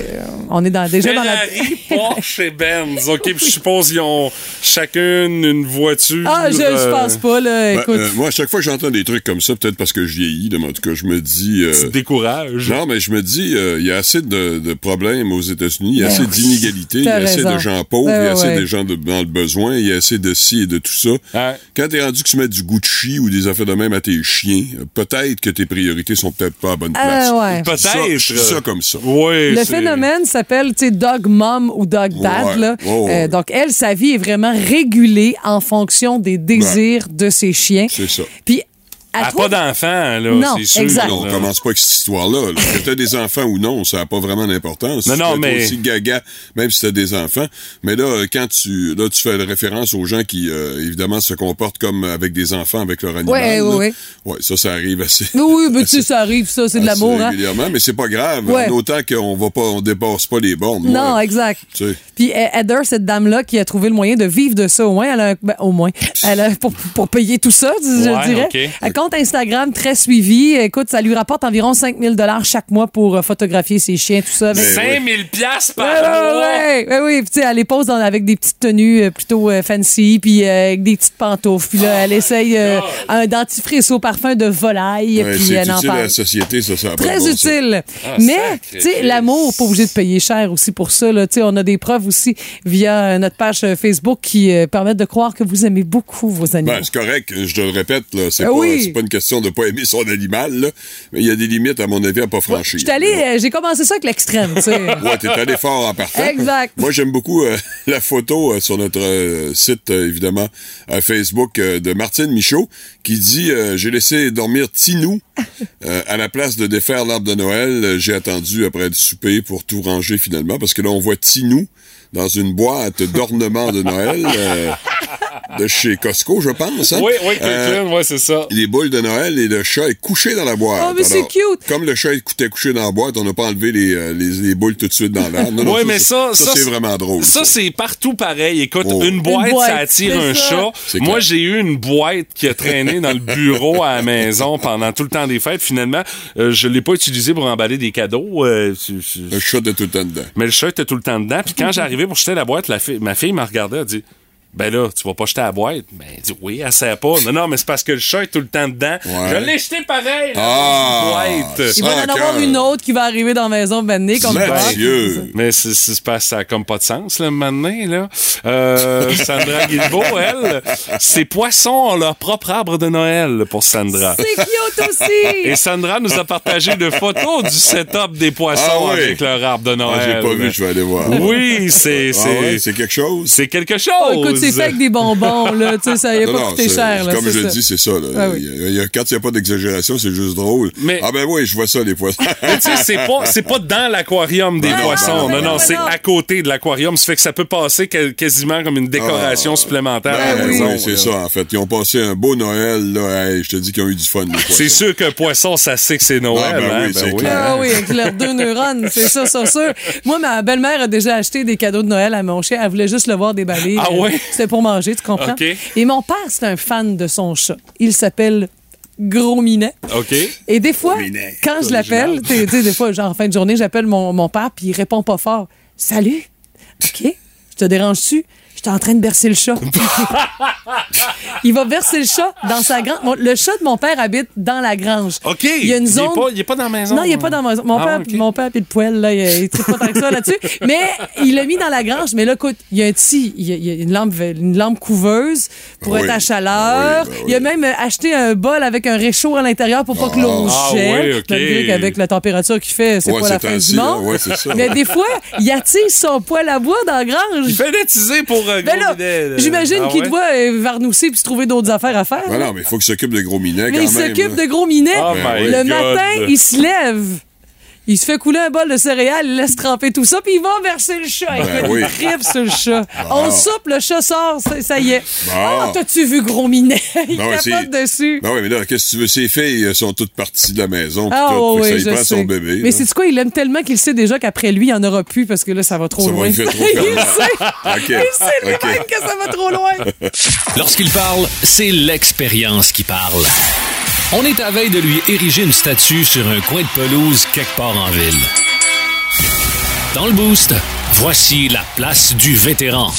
on est dans, déjà dans la... Ferrari, Porsche et Benz. OK, puis je suppose qu'ils ont chacune une voiture. Ah, je, je euh, pense pas, là. Ben, Écoute. euh, moi, à chaque fois que j'entends des trucs comme ça, peut-être parce que je vieillis, mais en tout cas, je me dis. euh, Tu te décourages. non, mais je me dis, euh, il y a assez de, de problèmes aux États-Unis, il y a Ben assez d'inégalités, il y a assez de gens pauvres, Ben il y a assez ouais. de gens de- dans le besoin, il y a assez de ci et de tout ça. Ouais. Quand t'es rendu que tu mets du Gucci ou des affaires de même à tes chiens, peut-être que tes priorités sont peut-être pas à bonne place. Ah, ouais. Ça- Peut-être. Je dis ça comme ça. Oui. Le c'est- phénomène s'appelle, dog mom ou dog dad. Ouais, là. ouais, ouais. Euh, donc, elle, sa vie est vraiment régulée en fonction des désirs de ses chiens. C'est ça. Puis, Elle a toi- pas d'enfant, là, Non, c'est sûr. exact. là. On commence pas avec cette histoire-là. là. Que t'as des enfants ou non, ça n'a pas vraiment d'importance. Non, Tu non, mais- aussi gaga, même si t'as des enfants. Mais là, quand tu, là, tu fais référence aux gens qui, euh, évidemment, se comportent comme avec des enfants, avec leur animal. Ouais, là. ouais, ouais. Ça, ça arrive assez. Oui, oui, mais tu sais, ça arrive, ça, c'est de l'amour, hein. régulièrement, mais c'est pas grave. Ouais. En autant qu'on va pas, on dépasse pas les bornes. Non, Ouais. exact. Tu sais. Puis euh, Heather, cette dame-là qui a trouvé le moyen de vivre de ça, au moins, elle a, ben, au moins, elle a, pour, pour payer tout ça, je Ouais, dirais. ok. Un compte Instagram très suivi. Écoute, ça lui rapporte environ 5000 dollars chaque mois pour euh, photographier ses chiens, tout ça. avec- Mais- 5000 piastres par mois. ouais, ouais, tu sais, elle les pose dans- avec des petites tenues euh, plutôt euh, fancy, puis euh, avec des petites pantoufles. Puis là, elle essaye euh, un dentifrice au parfum de volaille, Ouais, puis c'est elle en utile à parle. la société, ça, Très bon utile. Ah, Mais, tu sais, l'amour, pas obligé de payer cher aussi pour ça. Là. Tu sais, On a des preuves aussi via euh, notre page euh, Facebook qui euh, permettent de croire que vous aimez beaucoup vos animaux. Ben, c'est correct, je te le répète, c'est Ah pas, oui. C'est pas une question de pas aimer son animal, là, mais il y a des limites, à mon avis, à pas franchir. J'étais allée, euh, j'ai commencé ça avec l'extrême, tu sais. Ouais, t'es allé fort en. Exact. Moi, j'aime beaucoup euh, la photo euh, sur notre euh, site, évidemment, à Facebook, de Martine Michaud, qui dit J'ai laissé dormir Tinou à la place de défaire l'arbre de Noël. J'ai attendu après le souper pour tout ranger finalement, parce que là, on voit Tinou dans une boîte d'ornements de Noël de chez Costco, je pense. hein. Oui, oui, Euh, Kirkland, ouais, c'est ça. les boules de Noël et le chat est couché dans la boîte. Oh, mais c'est cute. Comme le chat était couché dans la boîte, on n'a pas enlevé les, euh, les, les boules tout de suite dans l'air. Non, non, Oui, mais ça, ça, c'est vraiment drôle. Ça, c'est partout pareil. Écoute, Oh. une boîte, Une boîte, ça attire un ça. chat. Moi, j'ai eu une boîte qui a traîné dans le bureau à la maison pendant tout le temps des fêtes. Finalement, euh, je l'ai pas utilisé pour emballer des cadeaux. euh, Le chat était tout le temps dedans. mais le chat était tout le temps dedans. Puis quand j'arrivais pour jeter la boîte, la ma fille m'a regardé, elle a dit Ben là, tu vas pas jeter la boîte. Ben, elle dit Oui, elle sert pas. Non, non, mais c'est parce que le chat est tout le temps dedans. Ouais. Je l'ai jeté pareil, la Ah! boîte. Il va en Sans avoir une autre qui va arriver dans la maison ben nez comme ça. Mais c'est, pas- ça a comme pas de sens, là, maintenant, là. Euh, Sandra Guilbeault, elle, ses poissons ont leur propre arbre de Noël pour Sandra. C'est cute aussi. Et Sandra nous a partagé de photos du setup des poissons Ah oui. avec leur arbre de Ah, Noël. j'ai pas vu, je vais aller voir. Oui, c'est, Ah c'est, ouais, c'est quelque chose. c'est quelque chose. Oh, écoute, c'est fait avec des bonbons, là. Tu sais, ça n'a pas coûté c'est- cher, là. Comme je le ça. dis, c'est ça. Là. Ah oui. Il y a- il y a- quand il n'y a pas d'exagération, c'est juste drôle. Mais- Ah ben oui, je vois ça, les poissons. Mais tu sais, c'est pas, c'est pas dans l'aquarium des Non, poissons. non, Non, non, non, non, c'est à côté de l'aquarium. Ça fait que ça peut passer que- quasiment comme une décoration supplémentaire à la Ben maison. oui, c'est ça, en fait. Ils ont passé un beau Noël, là. Hey, je te dis qu'ils ont eu du fun, les poissons. C'est sûr qu'un poisson, ça sait que c'est Noël. Ah, ben hein? oui, clair. Ah oui, avec leurs deux neurones, c'est ça, c'est sûr. Moi, ma belle-mère a déjà acheté des cadeaux de Noël à mon chien. Elle voulait juste le voir déballer. Ah ouais? C'était pour manger, tu comprends? OK. Et mon père, c'est un fan de son chat. Il s'appelle Gros Minet. OK. Et des fois, Minet. quand je C'est l'appelle, tu sais, tu sais, des fois, genre en fin de journée, j'appelle mon, mon père, puis il répond pas fort. Salut. OK. Je te dérange-tu? J'étais en train de bercer le chat. il va bercer le chat dans sa grange. Le chat de mon père habite dans la grange. OK. Il y a une zone. pas- il est pas dans la maison. Non, il n'est pas dans ma maison. Mon Ah, père, OK. mon père puis le poêle, là, il, tripe pas tant que ça là-dessus. Mais il l'a mis dans la grange. Mais là, écoute, il y a un petit, il y a, une lampe, une lampe couveuse pour Oui. être à chaleur. Oui, ben Il a même acheté un bol avec un réchaud à l'intérieur pour pas que l'eau Ah, gèle. oui, OK. Malgré qu'avec la température qu'il fait, c'est Ouais, pas la fin du monde. Ouais. Mais des fois, il attire son poêle à bois dans la grange. Il fait nettiser Ben là, j'imagine Ah qu'il ouais? doit euh, varnousser puis se trouver d'autres affaires à faire. Ben non, mais il faut qu'il s'occupe de gros minets Mais quand il s'occupe là. de gros minets. Oh Ben Le God. matin, il se lève. Il se fait couler un bol de céréales, il laisse tremper tout ça, puis il va verser le chat. Ben Écoute, oui. Il tripe sur le chat. On soupe, le chat sort, ça, ça y est. Bon. Ah, t'as-tu vu gros minet? il capote c'est- dessus. Oui, mais là, qu'est-ce que tu veux? Ses filles sont toutes parties de la maison. Ah tout, oui, je ça, il prend sais. son bébé. Mais c'est quoi? Il aime tellement qu'il sait déjà qu'après lui, il n'y en aura plus parce que là, ça va trop Ça va loin. faire trop il sait. Il sait lui-même que ça va trop loin. Lorsqu'il parle, c'est l'expérience qui parle. On est à veille de lui ériger une statue sur un coin de pelouse quelque part en ville. Dans le boost, voici la place du vétéran.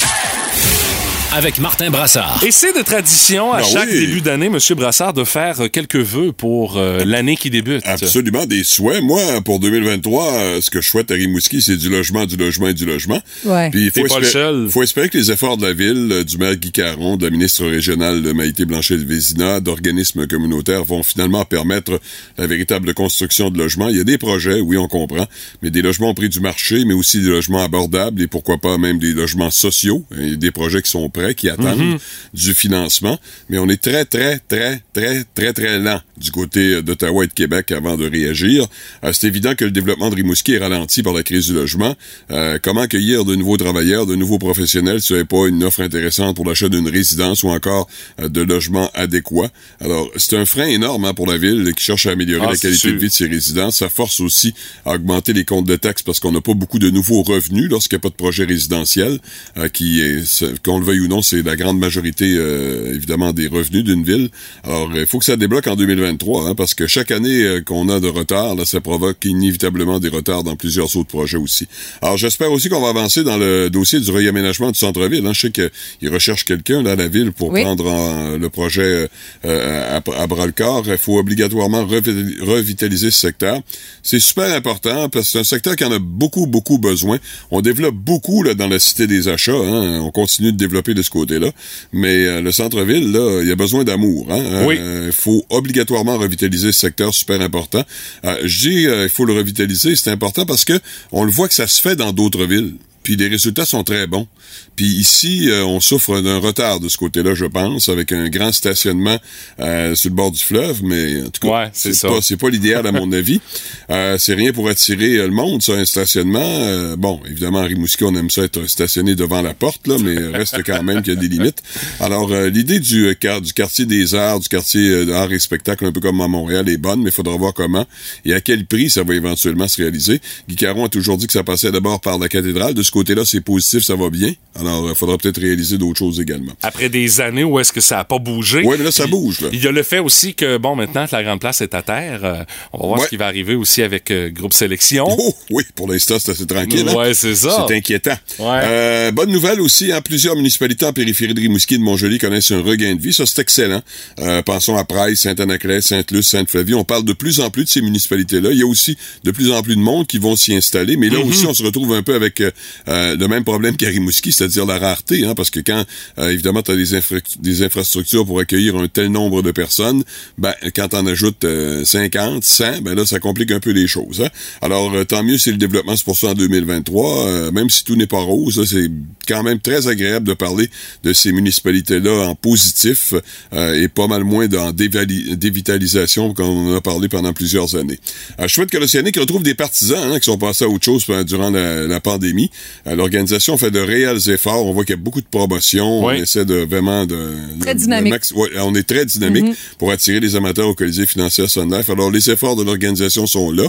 Avec Martin Brassard. Et c'est de tradition, à Ben chaque oui. début d'année, M. Brassard, de faire euh, quelques vœux pour euh, l'année qui débute. Absolument, des souhaits. Moi, pour 2023, euh, ce que je souhaite à Rimouski, c'est du logement, du logement et du logement. Ouais. Puis il faut, le seul. faut espérer que les efforts de la ville, euh, du maire Guy Caron, de la ministre régionale de Maïté Blanchet-Vézina, d'organismes communautaires vont finalement permettre la véritable construction de logements. Il y a des projets, oui, on comprend, mais des logements au prix du marché, mais aussi des logements abordables et pourquoi pas même des logements sociaux. Et des projets qui sont prêts près qui attendent du financement, mais on est très, très, très, très, très, très lent du côté d'Ottawa et de Québec avant de réagir. Euh, c'est évident que le développement de Rimouski est ralenti par la crise du logement. Euh, comment accueillir de nouveaux travailleurs, de nouveaux professionnels si n'est pas une offre intéressante pour l'achat d'une résidence ou encore euh, de logements adéquats? Alors, c'est un frein énorme hein, pour la ville qui cherche à améliorer Ah, la qualité sûr. de vie de ses résidents. Ça force aussi à augmenter les comptes de taxes parce qu'on n'a pas beaucoup de nouveaux revenus lorsqu'il n'y a pas de projet résidentiel, euh, qui est, qu'on le veuille ou c'est la grande majorité, euh, évidemment, des revenus d'une ville. Alors, il faut que ça débloque en 2023, hein, parce que chaque année euh, qu'on a de retard, là, ça provoque inévitablement des retards dans plusieurs autres projets aussi. Alors, j'espère aussi qu'on va avancer dans le dossier du réaménagement du centre-ville. Hein. Je sais qu'ils recherchent quelqu'un là à la ville pour Oui. prendre en- le projet euh, à, à bras le corps. Il faut obligatoirement revi- revitaliser ce secteur. C'est super important parce que c'est un secteur qui en a beaucoup, beaucoup besoin. On développe beaucoup là, dans la cité des achats. hein. On continue de développer de ce côté-là. Mais euh, le centre-ville, là, il y a besoin d'amour. Hein. Oui. Euh, Il faut obligatoirement revitaliser ce secteur super important. Euh, je dis euh, il faut le revitaliser, c'est important parce que on le voit que ça se fait dans d'autres villes. Puis les résultats sont très bons. Puis ici, euh, on souffre d'un retard de ce côté-là, je pense, avec un grand stationnement euh, sur le bord du fleuve, mais en tout cas, Ouais, c'est pas c'est pas l'idéal à mon avis. Euh, c'est rien pour attirer euh, le monde, ça, un stationnement. Euh, bon, évidemment, à Rimouski, on aime ça être stationné devant la porte, là, mais reste quand même qu'il y a des limites. Alors, euh, l'idée du, du quartier des arts, du quartier d'art et spectacle, un peu comme à Montréal, est bonne, mais il faudra voir comment et à quel prix ça va éventuellement se réaliser. Guy Caron a toujours dit que ça passait d'abord par la cathédrale. De ce côté-là, c'est positif, ça va bien. Alors, il faudra peut-être réaliser d'autres choses également. Après des années où est-ce que ça a pas bougé. Ouais, mais là, ça bouge, là. Il y a le fait aussi que, bon, maintenant que la Grande Place est à terre, euh, on va voir Ouais. ce qui va arriver aussi avec euh, Groupe Sélection. Oh, oui, pour l'instant, c'est assez tranquille. hein? Ouais, c'est ça. C'est inquiétant. Ouais. Euh, bonne nouvelle aussi, hein, plusieurs municipalités en périphérie de Rimouski et de Montjoli connaissent un regain de vie. Ça, c'est excellent. Euh, pensons à Praille, Saint-Anaclet, Sainte-Luce, Sainte-Flavie. On parle de plus en plus de ces municipalités-là. Il y a aussi de plus en plus de monde qui vont s'y installer. Mais là Mm-hmm. aussi, on se retrouve un peu avec euh, le même problème qu'à Rimouski, c'est-à-dire la rareté. Hein, parce que quand, euh, évidemment, tu as des, infra- des infrastructures pour accueillir un tel nombre de personnes, ben, quand on ajoute euh, 50, 100, ben là, ça complique un peu les choses. Hein? Alors, euh, tant mieux si le développement se poursuit en 2023. euh, même si tout n'est pas rose, c'est quand même très agréable de parler de ces municipalités-là en positif et pas mal moins dévali- dévitalisation qu'on en a parlé pendant plusieurs années. Je souhaite que l'Océanique retrouve des partisans hein, qui sont passés à autre chose pendant- durant la pandémie. L'organisation fait de réels efforts. On voit qu'il y a beaucoup de promotions. Oui. On essaie de vraiment de... Très de- dynamique. de max- ouais, on est très dynamique pour attirer les amateurs au Colisée financier Sun Life. Alors, les efforts de l'organisation sont là.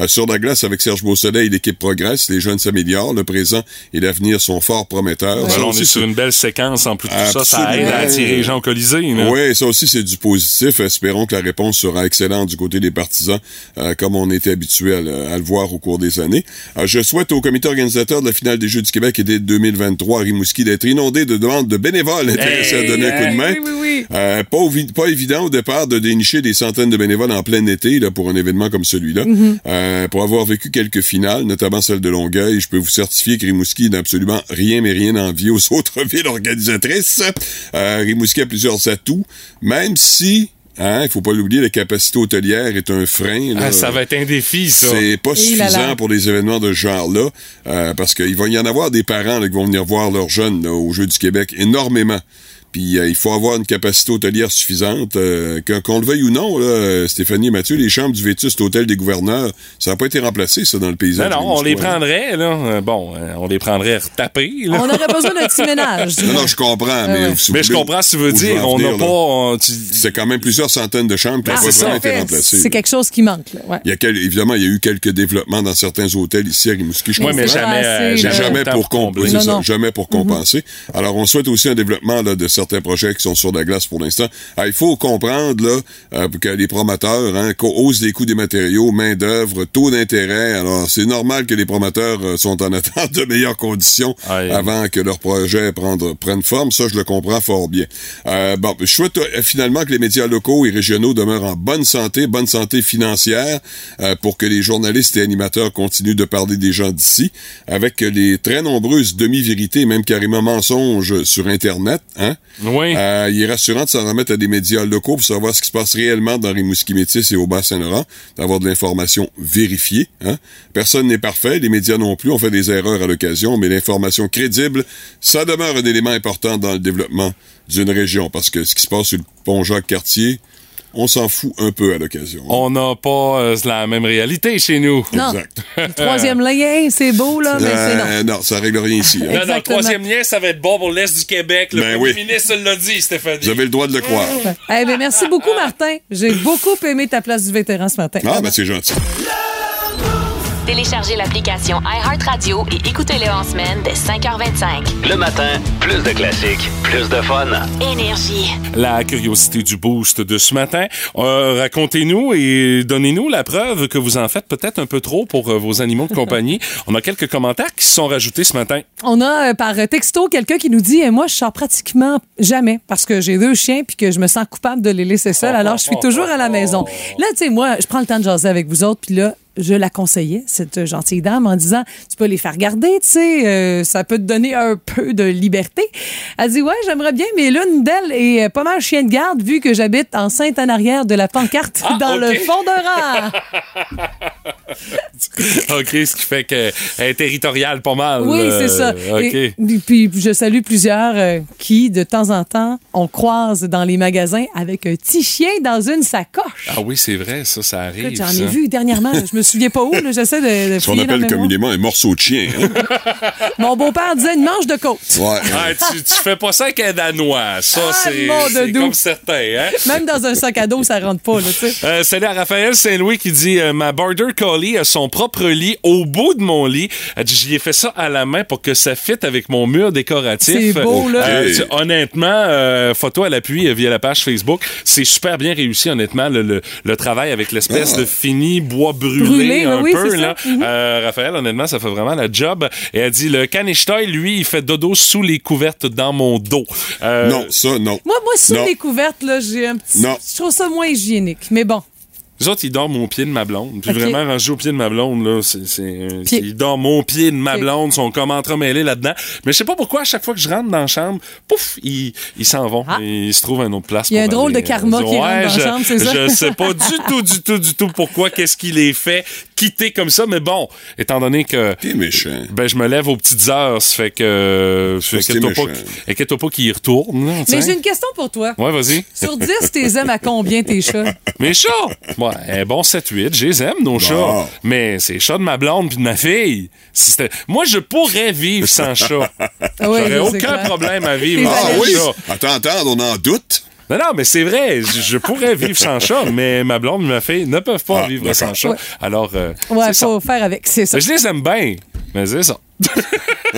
Euh, sur la glace, avec Serge Beausoleil, l'équipe progresse, les jeunes s'améliorent, le présent et l'avenir sont fort prometteurs. Ben là, on aussi, est sur une belle séquence en plus de tout ça. Ça aide à attirer les gens au Colisée. là. oui, ça aussi, c'est du positif. Espérons que la réponse sera excellente du côté des partisans, euh, comme on était habitué à, le- à le voir au cours des années. Euh, je souhaite au comité organisateur de la finale des Jeux du Québec et dès 2023 à Rimouski d'être inondé de demandes de bénévoles intéressés à donner un coup de main. Oui, oui, oui. Euh, pas, pas évident au départ de dénicher des centaines de bénévoles en plein été là, pour un événement comme celui-là. Euh, pour avoir vécu quelques finales, notamment celle de Longueuil, je peux vous certifier que Rimouski n'a absolument rien mais rien envié aux autres villes organisatrices. Euh, Rimouski a plusieurs atouts, même si, hein, il faut pas l'oublier, la capacité hôtelière est un frein. là. Ah, ça va être un défi, ça. C'est pas Et là suffisant là. pour des événements de ce genre-là, euh, parce qu'il va y en avoir des parents là, qui vont venir voir leurs jeunes là, au Jeux du Québec énormément. Puis euh, il faut avoir une capacité hôtelière suffisante. euh, qu'on le veuille ou non, là, euh, Stéphanie et Mathieu, les chambres du Vétuste Hôtel des gouverneurs, ça n'a pas été remplacé, ça, dans le paysage. Non, non, on les prendrait, là. Bon, euh, on les prendrait retapés, là. On aurait besoin d'un petit ménage. Non, non, je comprends, mais... si Mais je comprends ce que tu veux dire. On n'a pas. tu- C'est quand même plusieurs centaines de chambres qui Ah, n'ont pas c'est ça. vraiment En été remplacées. C'est quelque chose qui manque. Là. Ouais. Il y a quel- évidemment, il y a eu quelques développements dans certains hôtels ici à Rimouski. je Ouais, mais jamais, pas pour combler. compenser. Jamais pour compenser. Alors, on souhaite aussi un développement là, de certains projets qui sont sur la glace pour l'instant. Ah, il faut comprendre là, euh, que les promoteurs hein, hausse des coûts des matériaux, main d'œuvre, taux d'intérêt. Alors, c'est normal que les promoteurs euh, sont en attente de meilleures conditions avant que leur projet prendre, prenne forme. Ça, je le comprends fort bien. Euh, bon, je souhaite euh, finalement que les médias locaux et régionaux demeurent en bonne santé, bonne santé financière, pour que les journalistes et animateurs continuent de parler des gens d'ici, avec les très nombreuses demi-vérités, même carrément mensonges sur Internet. Hein? Oui. Euh, il est rassurant de s'en remettre à des médias locaux pour savoir ce qui se passe réellement dans Rimouski-Métis et au Bas-Saint-Laurent, d'avoir de l'information vérifiée. Hein? Personne n'est parfait, les médias non plus, on fait des erreurs à l'occasion, mais l'information crédible, ça demeure un élément important dans le développement d'une région, parce que ce qui se passe sur le pont Jacques-Cartier, on s'en fout un peu à l'occasion. hein. On n'a pas euh, la même réalité chez nous. Non. Exact. Le troisième lien, c'est beau, là, mais c'est non. Euh, non, ça règle rien ici. hein. Non, non, le troisième lien, ça va être bon pour l'Est du Québec. Le Ben premier oui. ministre l'a dit, Stéphanie. Vous avez le droit de le croire. Eh ben, merci beaucoup, Martin. J'ai beaucoup aimé ta place du vétéran ce matin. Ah, ben c'est gentil. Téléchargez l'application iHeartRadio et écoutez-le en semaine dès 5h25. Le matin, plus de classiques, plus de fun. Énergie. La curiosité du boost de ce matin. Euh, Racontez-nous et donnez-nous la preuve que vous en faites peut-être un peu trop pour euh, vos animaux de compagnie. On a quelques commentaires qui se sont rajoutés ce matin. On a euh, par texto quelqu'un qui nous dit eh, Moi, je sors pratiquement jamais parce que j'ai deux chiens puis que je me sens coupable de les laisser seuls. Alors, je suis toujours à la maison. Là, tu sais, moi, je prends le temps de jaser avec vous autres. Puis là, je la conseillais, cette gentille dame, en disant Tu peux les faire garder, tu sais, euh, ça peut te donner un peu de liberté. Elle dit Ouais, j'aimerais bien, mais l'une d'elles est euh, pas mal chien de garde vu que j'habite en sainte en arrière de la pancarte dans ok. le fond d'un rang. OK, ce qui fait qu'elle est territoriale pas mal. Oui, euh, c'est ça. OK. Et, puis je salue plusieurs euh, qui, de temps en temps, on croise dans les magasins avec un petit chien dans une sacoche. Ah oui, c'est vrai, ça, ça arrive. J'en ai vu dernièrement. Je me souviens pas où. là, J'essaie de, de Ce qu'on appelle communément un morceau de chien. hein. Mon beau-père disait une manche de côte. Ouais. Ah, tu, tu fais pas ça avec un Danois. Ça, Ah, c'est c'est comme certain. Hein? Même dans un sac à dos, ça rentre pas. Là, tu sais. Euh, salut à Raphaël Saint-Louis qui dit euh, Ma Border Collie a son propre lit au bout de mon lit. Elle dit J'y ai fait ça à la main pour que ça fitte avec mon mur décoratif. C'est beau, là. Euh, tu- honnêtement, euh, photo à l'appui euh, via la page Facebook. C'est super bien réussi, honnêtement, le, le- le travail avec l'espèce Ah. de fini bois brûlé, Brûlé, un oui, peu. Là. Mhm. Euh, Raphaël, honnêtement, ça fait vraiment la job. Et elle dit Le canichetoy, lui, il fait dodo sous les couvertes dans mon dos. Euh, Non, ça, non. Moi, moi, sous Non. les couvertes, là, j'ai un petit. Non. Je trouve ça moins hygiénique. Mais bon. Les autres, ils dorment au pied de ma blonde. Puis vraiment, rangé au pied de ma blonde, là, c'est, c'est, Pied. ils dorment au pied de ma Ok. blonde, sont comme entremêlés là-dedans. Mais je sais pas pourquoi, à chaque fois que je rentre dans la chambre, pouf, ils, ils s'en vont. Ah. Ils se trouvent à une autre place. Il y a pour un drôle aller, de karma euh, qui rentre dans la je, chambre, c'est ça? Je sais pas du tout, du tout, du tout pourquoi, qu'est-ce qui les fait quitter comme ça. Mais bon, étant donné que T'es méchant. ben, je me lève aux petites heures, ça fait que... Inquiète-toi pas, pas qu'ils y retournent. là, Mais j'ai une question pour toi. Ouais, vas-y. Sur 10, t'es aimes à combien tes chats? Mes chats! Ouais, un bon 7-8, je les aime, nos chats. Mais c'est les chats de ma blonde puis de ma fille. Si Moi, je pourrais vivre sans chat. Ah ouais, J'aurais aucun clair. problème à vivre Ah sans oui? chat. Attends, attends, on en doute. Non, non, mais c'est vrai, je, je pourrais vivre sans chat, mais ma blonde et ma fille ne peuvent pas Ah, vivre sans chat. Ouais. Alors, euh, Ouais, c'est ça. faut faire avec. C'est ça. Mais je les aime bien, mais c'est ça.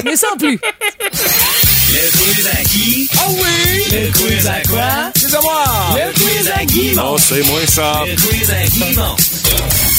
Mais sans plus. Le quiz à qui? Ah oui! Le quiz à quoi? C'est à moi! Le quiz à Guy Oh, c'est moins ça. Le quiz à Guimont.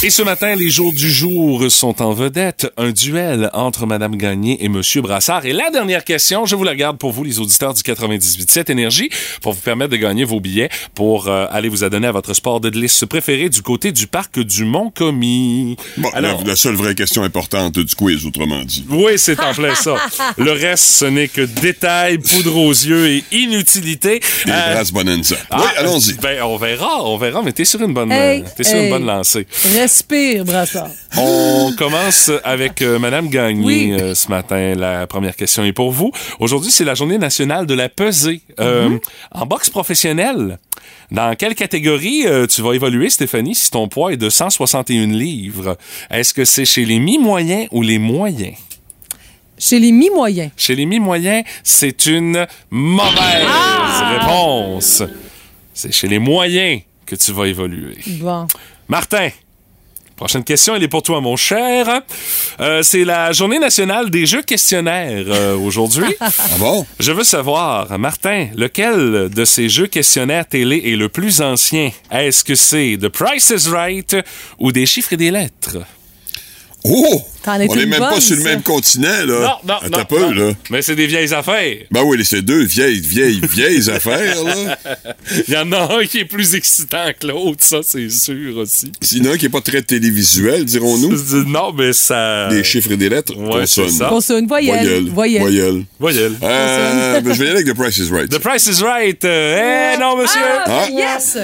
Et ce matin, les jours du jour sont en vedette. Un duel entre Madame Gagné et Monsieur Brassard. Et la dernière question, je vous la garde pour vous, les auditeurs du 98.7 Énergie, pour vous permettre de gagner vos billets pour euh, aller vous adonner à votre sport de glisse préféré du côté du parc du Mont-Commis. Bon, Alors, la, la seule vraie question importante du quiz, autrement dit. oui, c'est en plein ça. Le reste, ce n'est que détails, poudre aux yeux et inutilité. Des Euh, Bonanza. ah, oui, allons-y. Ben, on verra, on verra, mais t'es sur une bonne, Hey, euh, t'es sur hey. une bonne lancée. Respire, brassard. On commence avec euh, Madame Gagné Oui. euh, ce matin. La première question est pour vous. Aujourd'hui, c'est la journée nationale de la pesée. Euh, Mhm. En boxe professionnelle, dans quelle catégorie euh, tu vas évoluer, Stéphanie, si ton poids est de 161 livres? Est-ce que c'est chez les mi-moyens ou les moyens? Chez les mi-moyens. Chez les mi-moyens, c'est une mauvaise Ah! réponse. C'est chez les moyens que tu vas évoluer. Bon. Martin. Prochaine question, elle est pour toi, mon cher. Euh, c'est la journée nationale des jeux questionnaires euh, aujourd'hui. Ah bon? Je veux savoir, Martin, lequel de ces jeux questionnaires télé est le plus ancien? Est-ce que c'est The Price is Right ou des chiffres et des lettres? Oh! T'en es On n'est même pas sur le ça. même continent, là. Non, non, Attends non. un peu, non. là. Mais c'est des vieilles affaires. Ben oui, c'est deux vieilles, vieilles, vieilles affaires, là. Il y en a un qui est plus excitant que l'autre, ça, c'est sûr aussi. Sinon, qui est pas très télévisuel, dirons-nous. Non, mais ça. Des chiffres et des lettres. Ouais, c'est consonnes. ça. Consonne, voyelle. Voyelle. Voyelle. Voyelle. Euh, ben, je vais y aller avec The Price is Right. The Price is Right. Euh, eh non, monsieur. Ah, Ah. yes!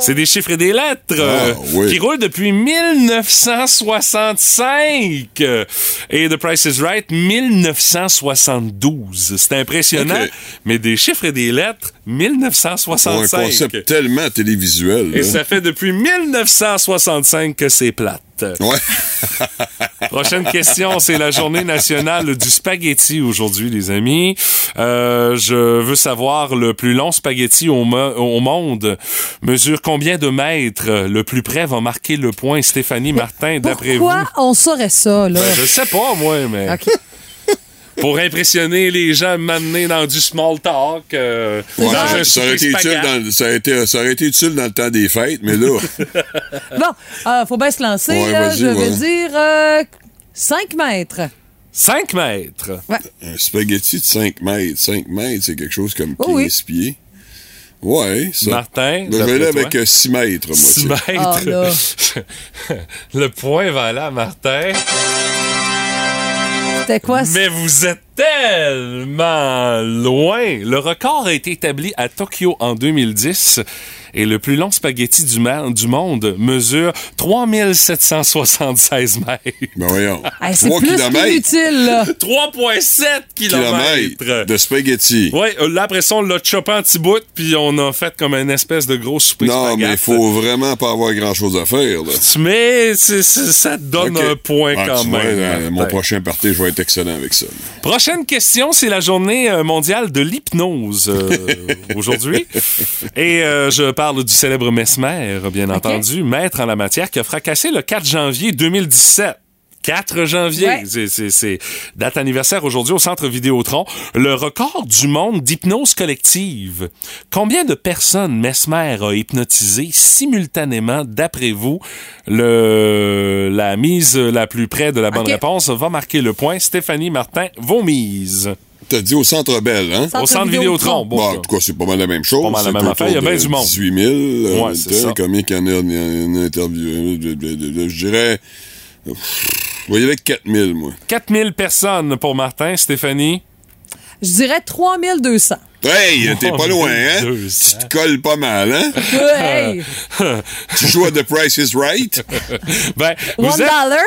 C'est des chiffres et des lettres euh, Ah, oui. qui roulent depuis 1965. Et The Price is Right, 1972. C'est impressionnant, mais des chiffres et des lettres, Pour un 1965. concept tellement télévisuel. Et là. ça fait depuis 1965 que c'est plate. Ouais. Prochaine question, c'est la journée nationale du spaghetti aujourd'hui, les amis. Euh, je veux savoir, le plus long spaghetti au, mo- au monde mesure combien de mètres? Le plus près va marquer le point. Stéphanie Martin, d'après vous? Pourquoi on saurait ça, là? Ben, je sais pas, moi, mais OK. Pour impressionner les gens, m'amener dans du small talk. euh, Ouais, dans ça, un ça aurait été utile dans, le- ça, aurait été, ça aurait été utile dans le temps des fêtes, mais là, Bon, euh, faut bien se lancer, Ouais, là. Je vais dire euh, 5 mètres. 5 mètres? un spaghetti de 5 mètres, 5 mètres, c'est quelque chose comme 15 Oh oui. pieds. Ouais, ça. Martin, Ben, je vais aller d'après avec toi? 6 mètres, moi. 6 tu sais. Ah, là. mètres. le point va aller à Martin. Mais vous êtes tellement loin. Le record a été établi à Tokyo en 2010 et le plus long spaghetti du, ma- du monde mesure 3776 mètres. Ben voyons. Hey, c'est 3 plus kilomètres, qu'inutile, là. 3,7 kilomètres kilomètres. de spaghetti. Ouais, euh, là, après ça, on l'a chopé en petits bouts, puis on a fait comme une espèce de gros souper Non, spaghetti. mais il faut vraiment pas avoir grand-chose à faire, là. Mais c'est- c'est- ça te donne un point Ah, quand vois, même. euh, mon prochain party, je vais être excellent avec ça. Prochaine question, c'est la journée euh, mondiale de l'hypnose euh, aujourd'hui. Et euh, je parle du célèbre Mesmer, bien entendu, maître en la matière, qui a fracassé le 4 janvier 2017. 4 janvier, Ouais. c'est- date anniversaire aujourd'hui au Centre Vidéotron. Le record du monde d'hypnose collective. Combien de personnes Mesmer a hypnotisé simultanément, d'après vous? Le, la mise la plus près de la bonne réponse va marquer le point. Stéphanie Martin, vos mises. T'as dit au Centre Bell, hein? Centre Au Centre Vidéotron. Vidéotron. Bon, en tout cas, c'est pas mal la même chose. Pas mal la même affaire. Il y a bien du monde. 18 000. euh, Ouais, c'est tiens, ça. Combien qu'il y en a une, une interview? Je dirais. Je vais y aller avec 4 000, moi. 4000 personnes pour Martin. Stéphanie? Je dirais 3200. Hey, t'es pas loin, hein? 200. Tu te colles pas mal, hein? hey! tu joues à The Price is Right? Ben, One vous êtes... dollar.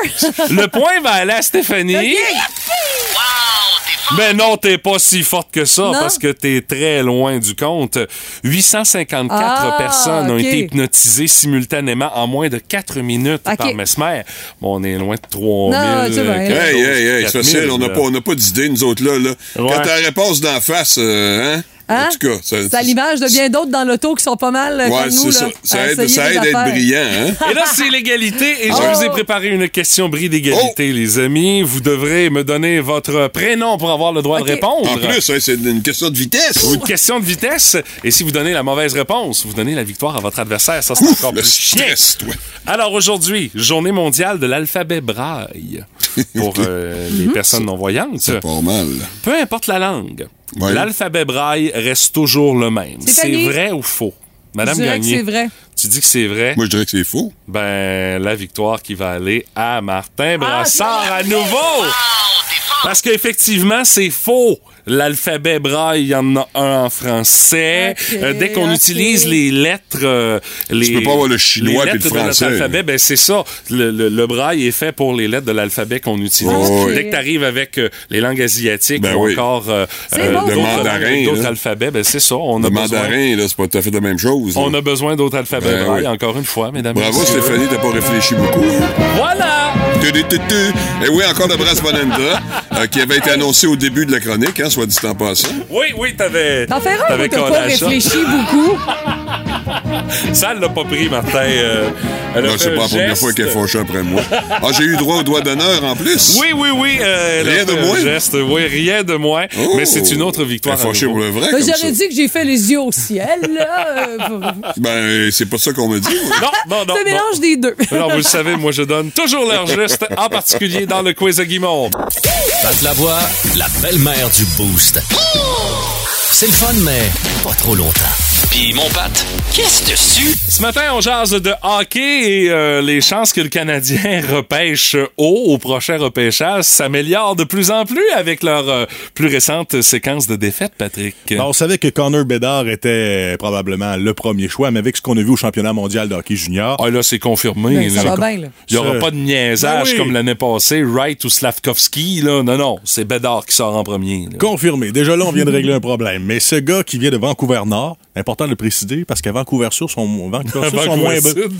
Le point va aller à Stéphanie. Ben non, t'es pas si forte que ça Non? parce que t'es très loin du compte. 854 Ah, personnes ont été hypnotisées simultanément en moins de 4 minutes Ok. par Mesmer. Bon, on est loin de 3000. Non, tu quelque Hey, hey, hey, c'est 4000, facile. On n'a pas, on n'a pas d'idée, nous autres, là. là. Ouais. Quand t'as la réponse d'en face, euh, hein? Hein? En tout cas, ça, C'est à l'image de bien d'autres dans l'auto qui sont pas mal euh, Ouais, comme nous. c'est là, ça. Ça à aide, ça à être brillant, hein? Et là, c'est l'égalité. Et je Oh. vous ai préparé une question bris d'égalité, les amis. Vous devrez me donner votre prénom pour avoir le droit de répondre. En plus, hein, c'est une question de vitesse. Ou une question de vitesse. Et si vous donnez la mauvaise réponse, vous donnez la victoire à votre adversaire. Ça, c'est encore Le plus chiant. Alors aujourd'hui, journée mondiale de l'alphabet braille pour euh, les personnes non-voyantes. C'est pas mal. Peu importe la langue, L'alphabet braille reste toujours le même. C'est vrai ou faux? Madame Je dirais que Gagné, c'est vrai. tu dis que c'est vrai? Moi, je dirais que c'est faux. Ben, la victoire qui va aller à Martin Brassard à nouveau. Parce qu'effectivement, c'est faux. L'alphabet braille, il y en a un en français. Euh, dès qu'on utilise les lettres... euh, les, peux pas avoir le chinois puis le lettres de notre français. alphabet, ben c'est ça. Le, le- le braille est fait pour les lettres de l'alphabet qu'on utilise. Oh, oui. Dès que tu arrives avec euh, les langues asiatiques Ben ou oui. encore euh, d'autres Le mandarin, langues, d'autres là. alphabets, ben c'est ça. On a Le besoin, mandarin, là, c'est pas tout à fait la même chose. là. on a besoin d'autres alphabets Ben braille, oui. encore une fois, mesdames Bravo, et messieurs. Stéphanie, t'as pas réfléchi beaucoup. Voilà! Et oui, encore le Brass Bonenda, euh, qui avait été annoncé au début de la chronique, hein, soit dit en passant. Oui, oui, t'avais. T'en fais t'as pas réfléchi beaucoup? Ça, elle l'a pas pris, Martin. Euh, elle Non, c'est pas la première fois qu'elle est fâchée après moi. Ah, j'ai eu droit au doigt d'honneur en plus? Oui, oui, oui. euh, Rien de moins? Geste. Oui, rien de moins. Oh. Mais c'est une autre victoire. Elle est fâchée pour le vrai. Ben. J'aurais dit que j'ai fait les yeux au ciel, là. Ben, c'est pas ça qu'on me dit. moi. Non, non, non. C'est un mélange des deux. Non, vous le savez, moi, je donne toujours leur en particulier dans le quiz à Guimond. Pat la voix, la belle-mère du Boost. C'est le fun, mais pas trop longtemps. Puis mon Pat, qu'est-ce dessus? Ce matin, on jase de hockey et euh, les chances que le Canadien repêche haut au prochain repêchage s'améliorent de plus en plus avec leur euh, plus récente séquence de défaites, Patrick. Ben, on savait que Connor Bedard était euh, probablement le premier choix, mais avec ce qu'on a vu au championnat mondial de hockey junior, Ah là, c'est confirmé. Ben, ça là. va bien, là. Il n'y aura pas de niaisage Ben oui. comme l'année passée, Wright ou Slavkovski. Là. Non, non, c'est Bédard qui sort en premier. là. confirmé. Déjà là, on vient de régler un problème. Mais ce gars qui vient de Vancouver-Nord, important de le préciser, parce qu'à Vancouver-Sud, sont, Vancouver sont moins.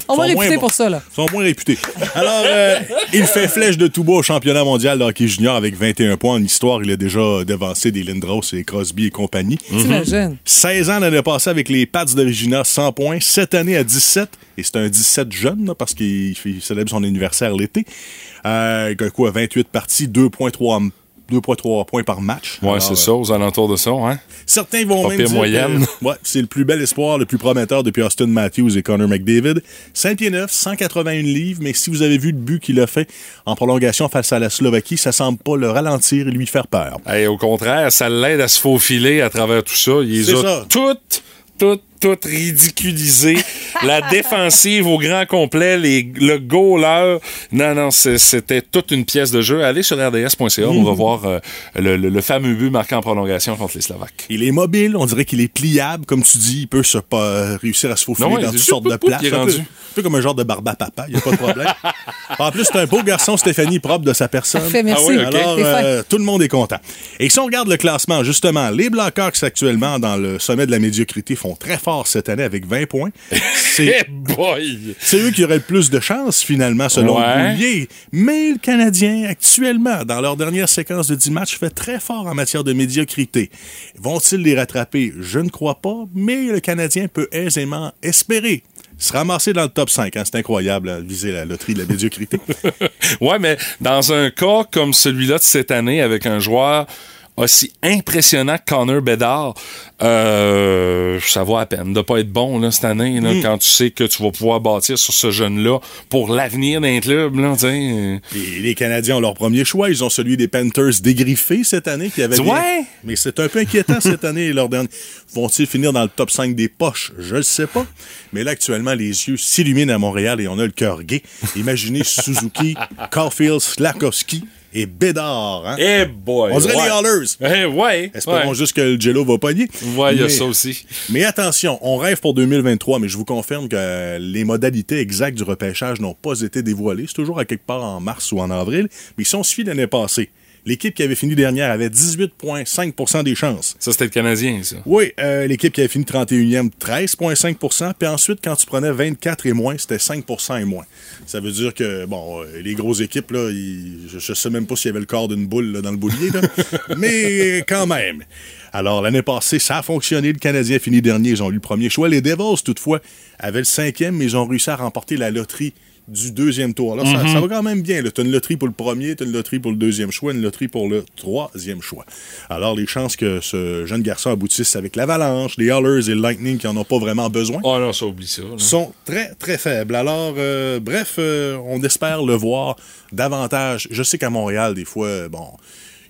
On va sont moins réputer bons. pour ça, là. sont moins réputés. Alors, euh, il fait flèche de tout bas au championnat mondial de hockey junior avec 21 points. En histoire, il a déjà devancé des Lindros et Crosby et compagnie. T'imagines? 16 ans l'année passée avec les Pats de Regina, 100 points. Cette année à 17, et c'est un 17 jeune là, parce qu'il célèbre son anniversaire l'été. Euh, il a quoi, 28 parties, 2,3 2,3 points par match. Ouais, c'est euh, ça, aux alentours de ça. Hein? Certains vont Pas même dire moyenne. que ouais, c'est le plus bel espoir, le plus prometteur depuis Austin Matthews et Connor McDavid. 5 pieds 9, 181 livres, mais si vous avez vu le but qu'il a fait en prolongation face à la Slovaquie, ça semble pas le ralentir et lui faire peur. Hey, au contraire, ça l'aide à se faufiler à travers tout ça. Il les a ça. toutes, toutes, toutes ridiculisées. La défensive au grand complet, les, le goaler. Non, non, c'était toute une pièce de jeu. Allez sur rds.ca, on Mhm. va voir euh, le, le- le fameux but marqué en prolongation contre les Slovaques. Il est mobile, on dirait qu'il est pliable, comme tu dis, il peut se pas réussir à se faufiler Non, ouais, dans toutes sortes de places. Un peu, rendu. un peu comme un genre de barbe à papa, il n'y a pas de problème. en plus, c'est un beau garçon, Stéphanie, propre de sa personne. Parfait, merci. Ah oui. Alors, euh, tout le monde est content. Et si on regarde le classement, justement, les Blackhawks actuellement dans le sommet de la médiocrité font très fort cette année avec 20 points. C'est eux qui auraient le plus de chance, finalement, selon Ouais. le Boulier. Mais le Canadien, actuellement, dans leur dernière séquence de 10 matchs, fait très fort en matière de médiocrité. Vont-ils les rattraper? Je ne crois pas, mais le Canadien peut aisément espérer se ramasser dans le top 5. hein. C'est incroyable, à viser la loterie de la médiocrité. Ouais, mais dans un cas comme celui-là de cette année, avec un joueur aussi impressionnant que Connor Bedard, euh, ça vaut à peine de pas être bon là, cette année, là, Mm. quand tu sais que tu vas pouvoir bâtir sur ce jeune-là pour l'avenir d'un club. Là. Et les Canadiens ont leur premier choix. Ils ont celui des Panthers dégriffés cette année. Qui avait Ouais. bien- Mais c'est un peu inquiétant cette année. Leur dernier... Vont-ils finir dans le top 5 des poches? Je ne sais pas. Mais là, actuellement, les yeux s'illuminent à Montréal et on a le cœur gai. Imaginez Suzuki, Caulfield, Slakowski et Bédard. Hein? Eh boy! on dirait ouais. les Hallers. Eh ouais! Espérons ouais. juste que le Jello va pogner. Ouais, il y a ça aussi. mais attention, on rêve pour 2023, mais je vous confirme que les modalités exactes du repêchage n'ont pas été dévoilées. C'est toujours à quelque part en mars ou en avril. Mais si on se fie l'année passée, l'équipe qui avait fini dernière avait 18,5% des chances. Ça, c'était le Canadien, ça. Oui, euh, l'équipe qui avait fini 31e, 13,5% Puis ensuite, quand tu prenais 24 et moins, c'était 5% et moins. Ça veut dire que, bon, euh, les grosses équipes, là, ils- je, je sais même pas s'il y avait le corps d'une boule là, dans le boulier, là. mais quand même. Alors, l'année passée, ça a fonctionné. Le Canadien a fini dernier. Ils ont eu le premier choix. Les Devils, toutefois, avaient le cinquième, mais ils ont réussi à remporter la loterie du deuxième tour. Alors, ça, ça va quand même bien. Tu as une loterie pour le premier, tu as une loterie pour le deuxième choix, une loterie pour le troisième choix. Alors, les chances que ce jeune garçon aboutisse avec l'Avalanche, les Hallers et le Lightning qui en ont pas vraiment besoin Oh non, ça oublie ça. là. sont très, très faibles. Alors, euh, bref, euh, on espère le voir davantage. Je sais qu'à Montréal, des fois, bon,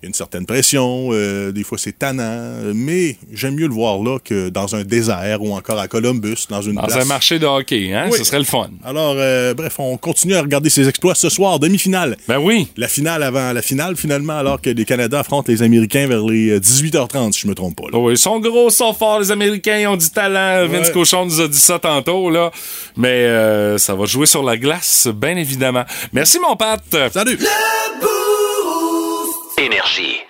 y a une certaine pression, euh, des fois c'est tannant, euh, mais j'aime mieux le voir là que dans un désert ou encore à Columbus, dans une Dans place. un marché de hockey, hein? Oui. Ce serait le fun. Alors, euh, bref, on continue à regarder ses exploits ce soir, demi-finale. Ben oui. La finale avant la finale, finalement, alors que les Canadiens affrontent les Américains vers les euh, 18h30, si je me trompe pas. là. Oh, ils sont gros, ils sont forts, les Américains, ils ont du talent. Vince Ouais. Cochon nous a dit ça tantôt, là. Mais euh, ça va jouer sur la glace, bien évidemment. Merci, mon Pat. Salut! Énergie.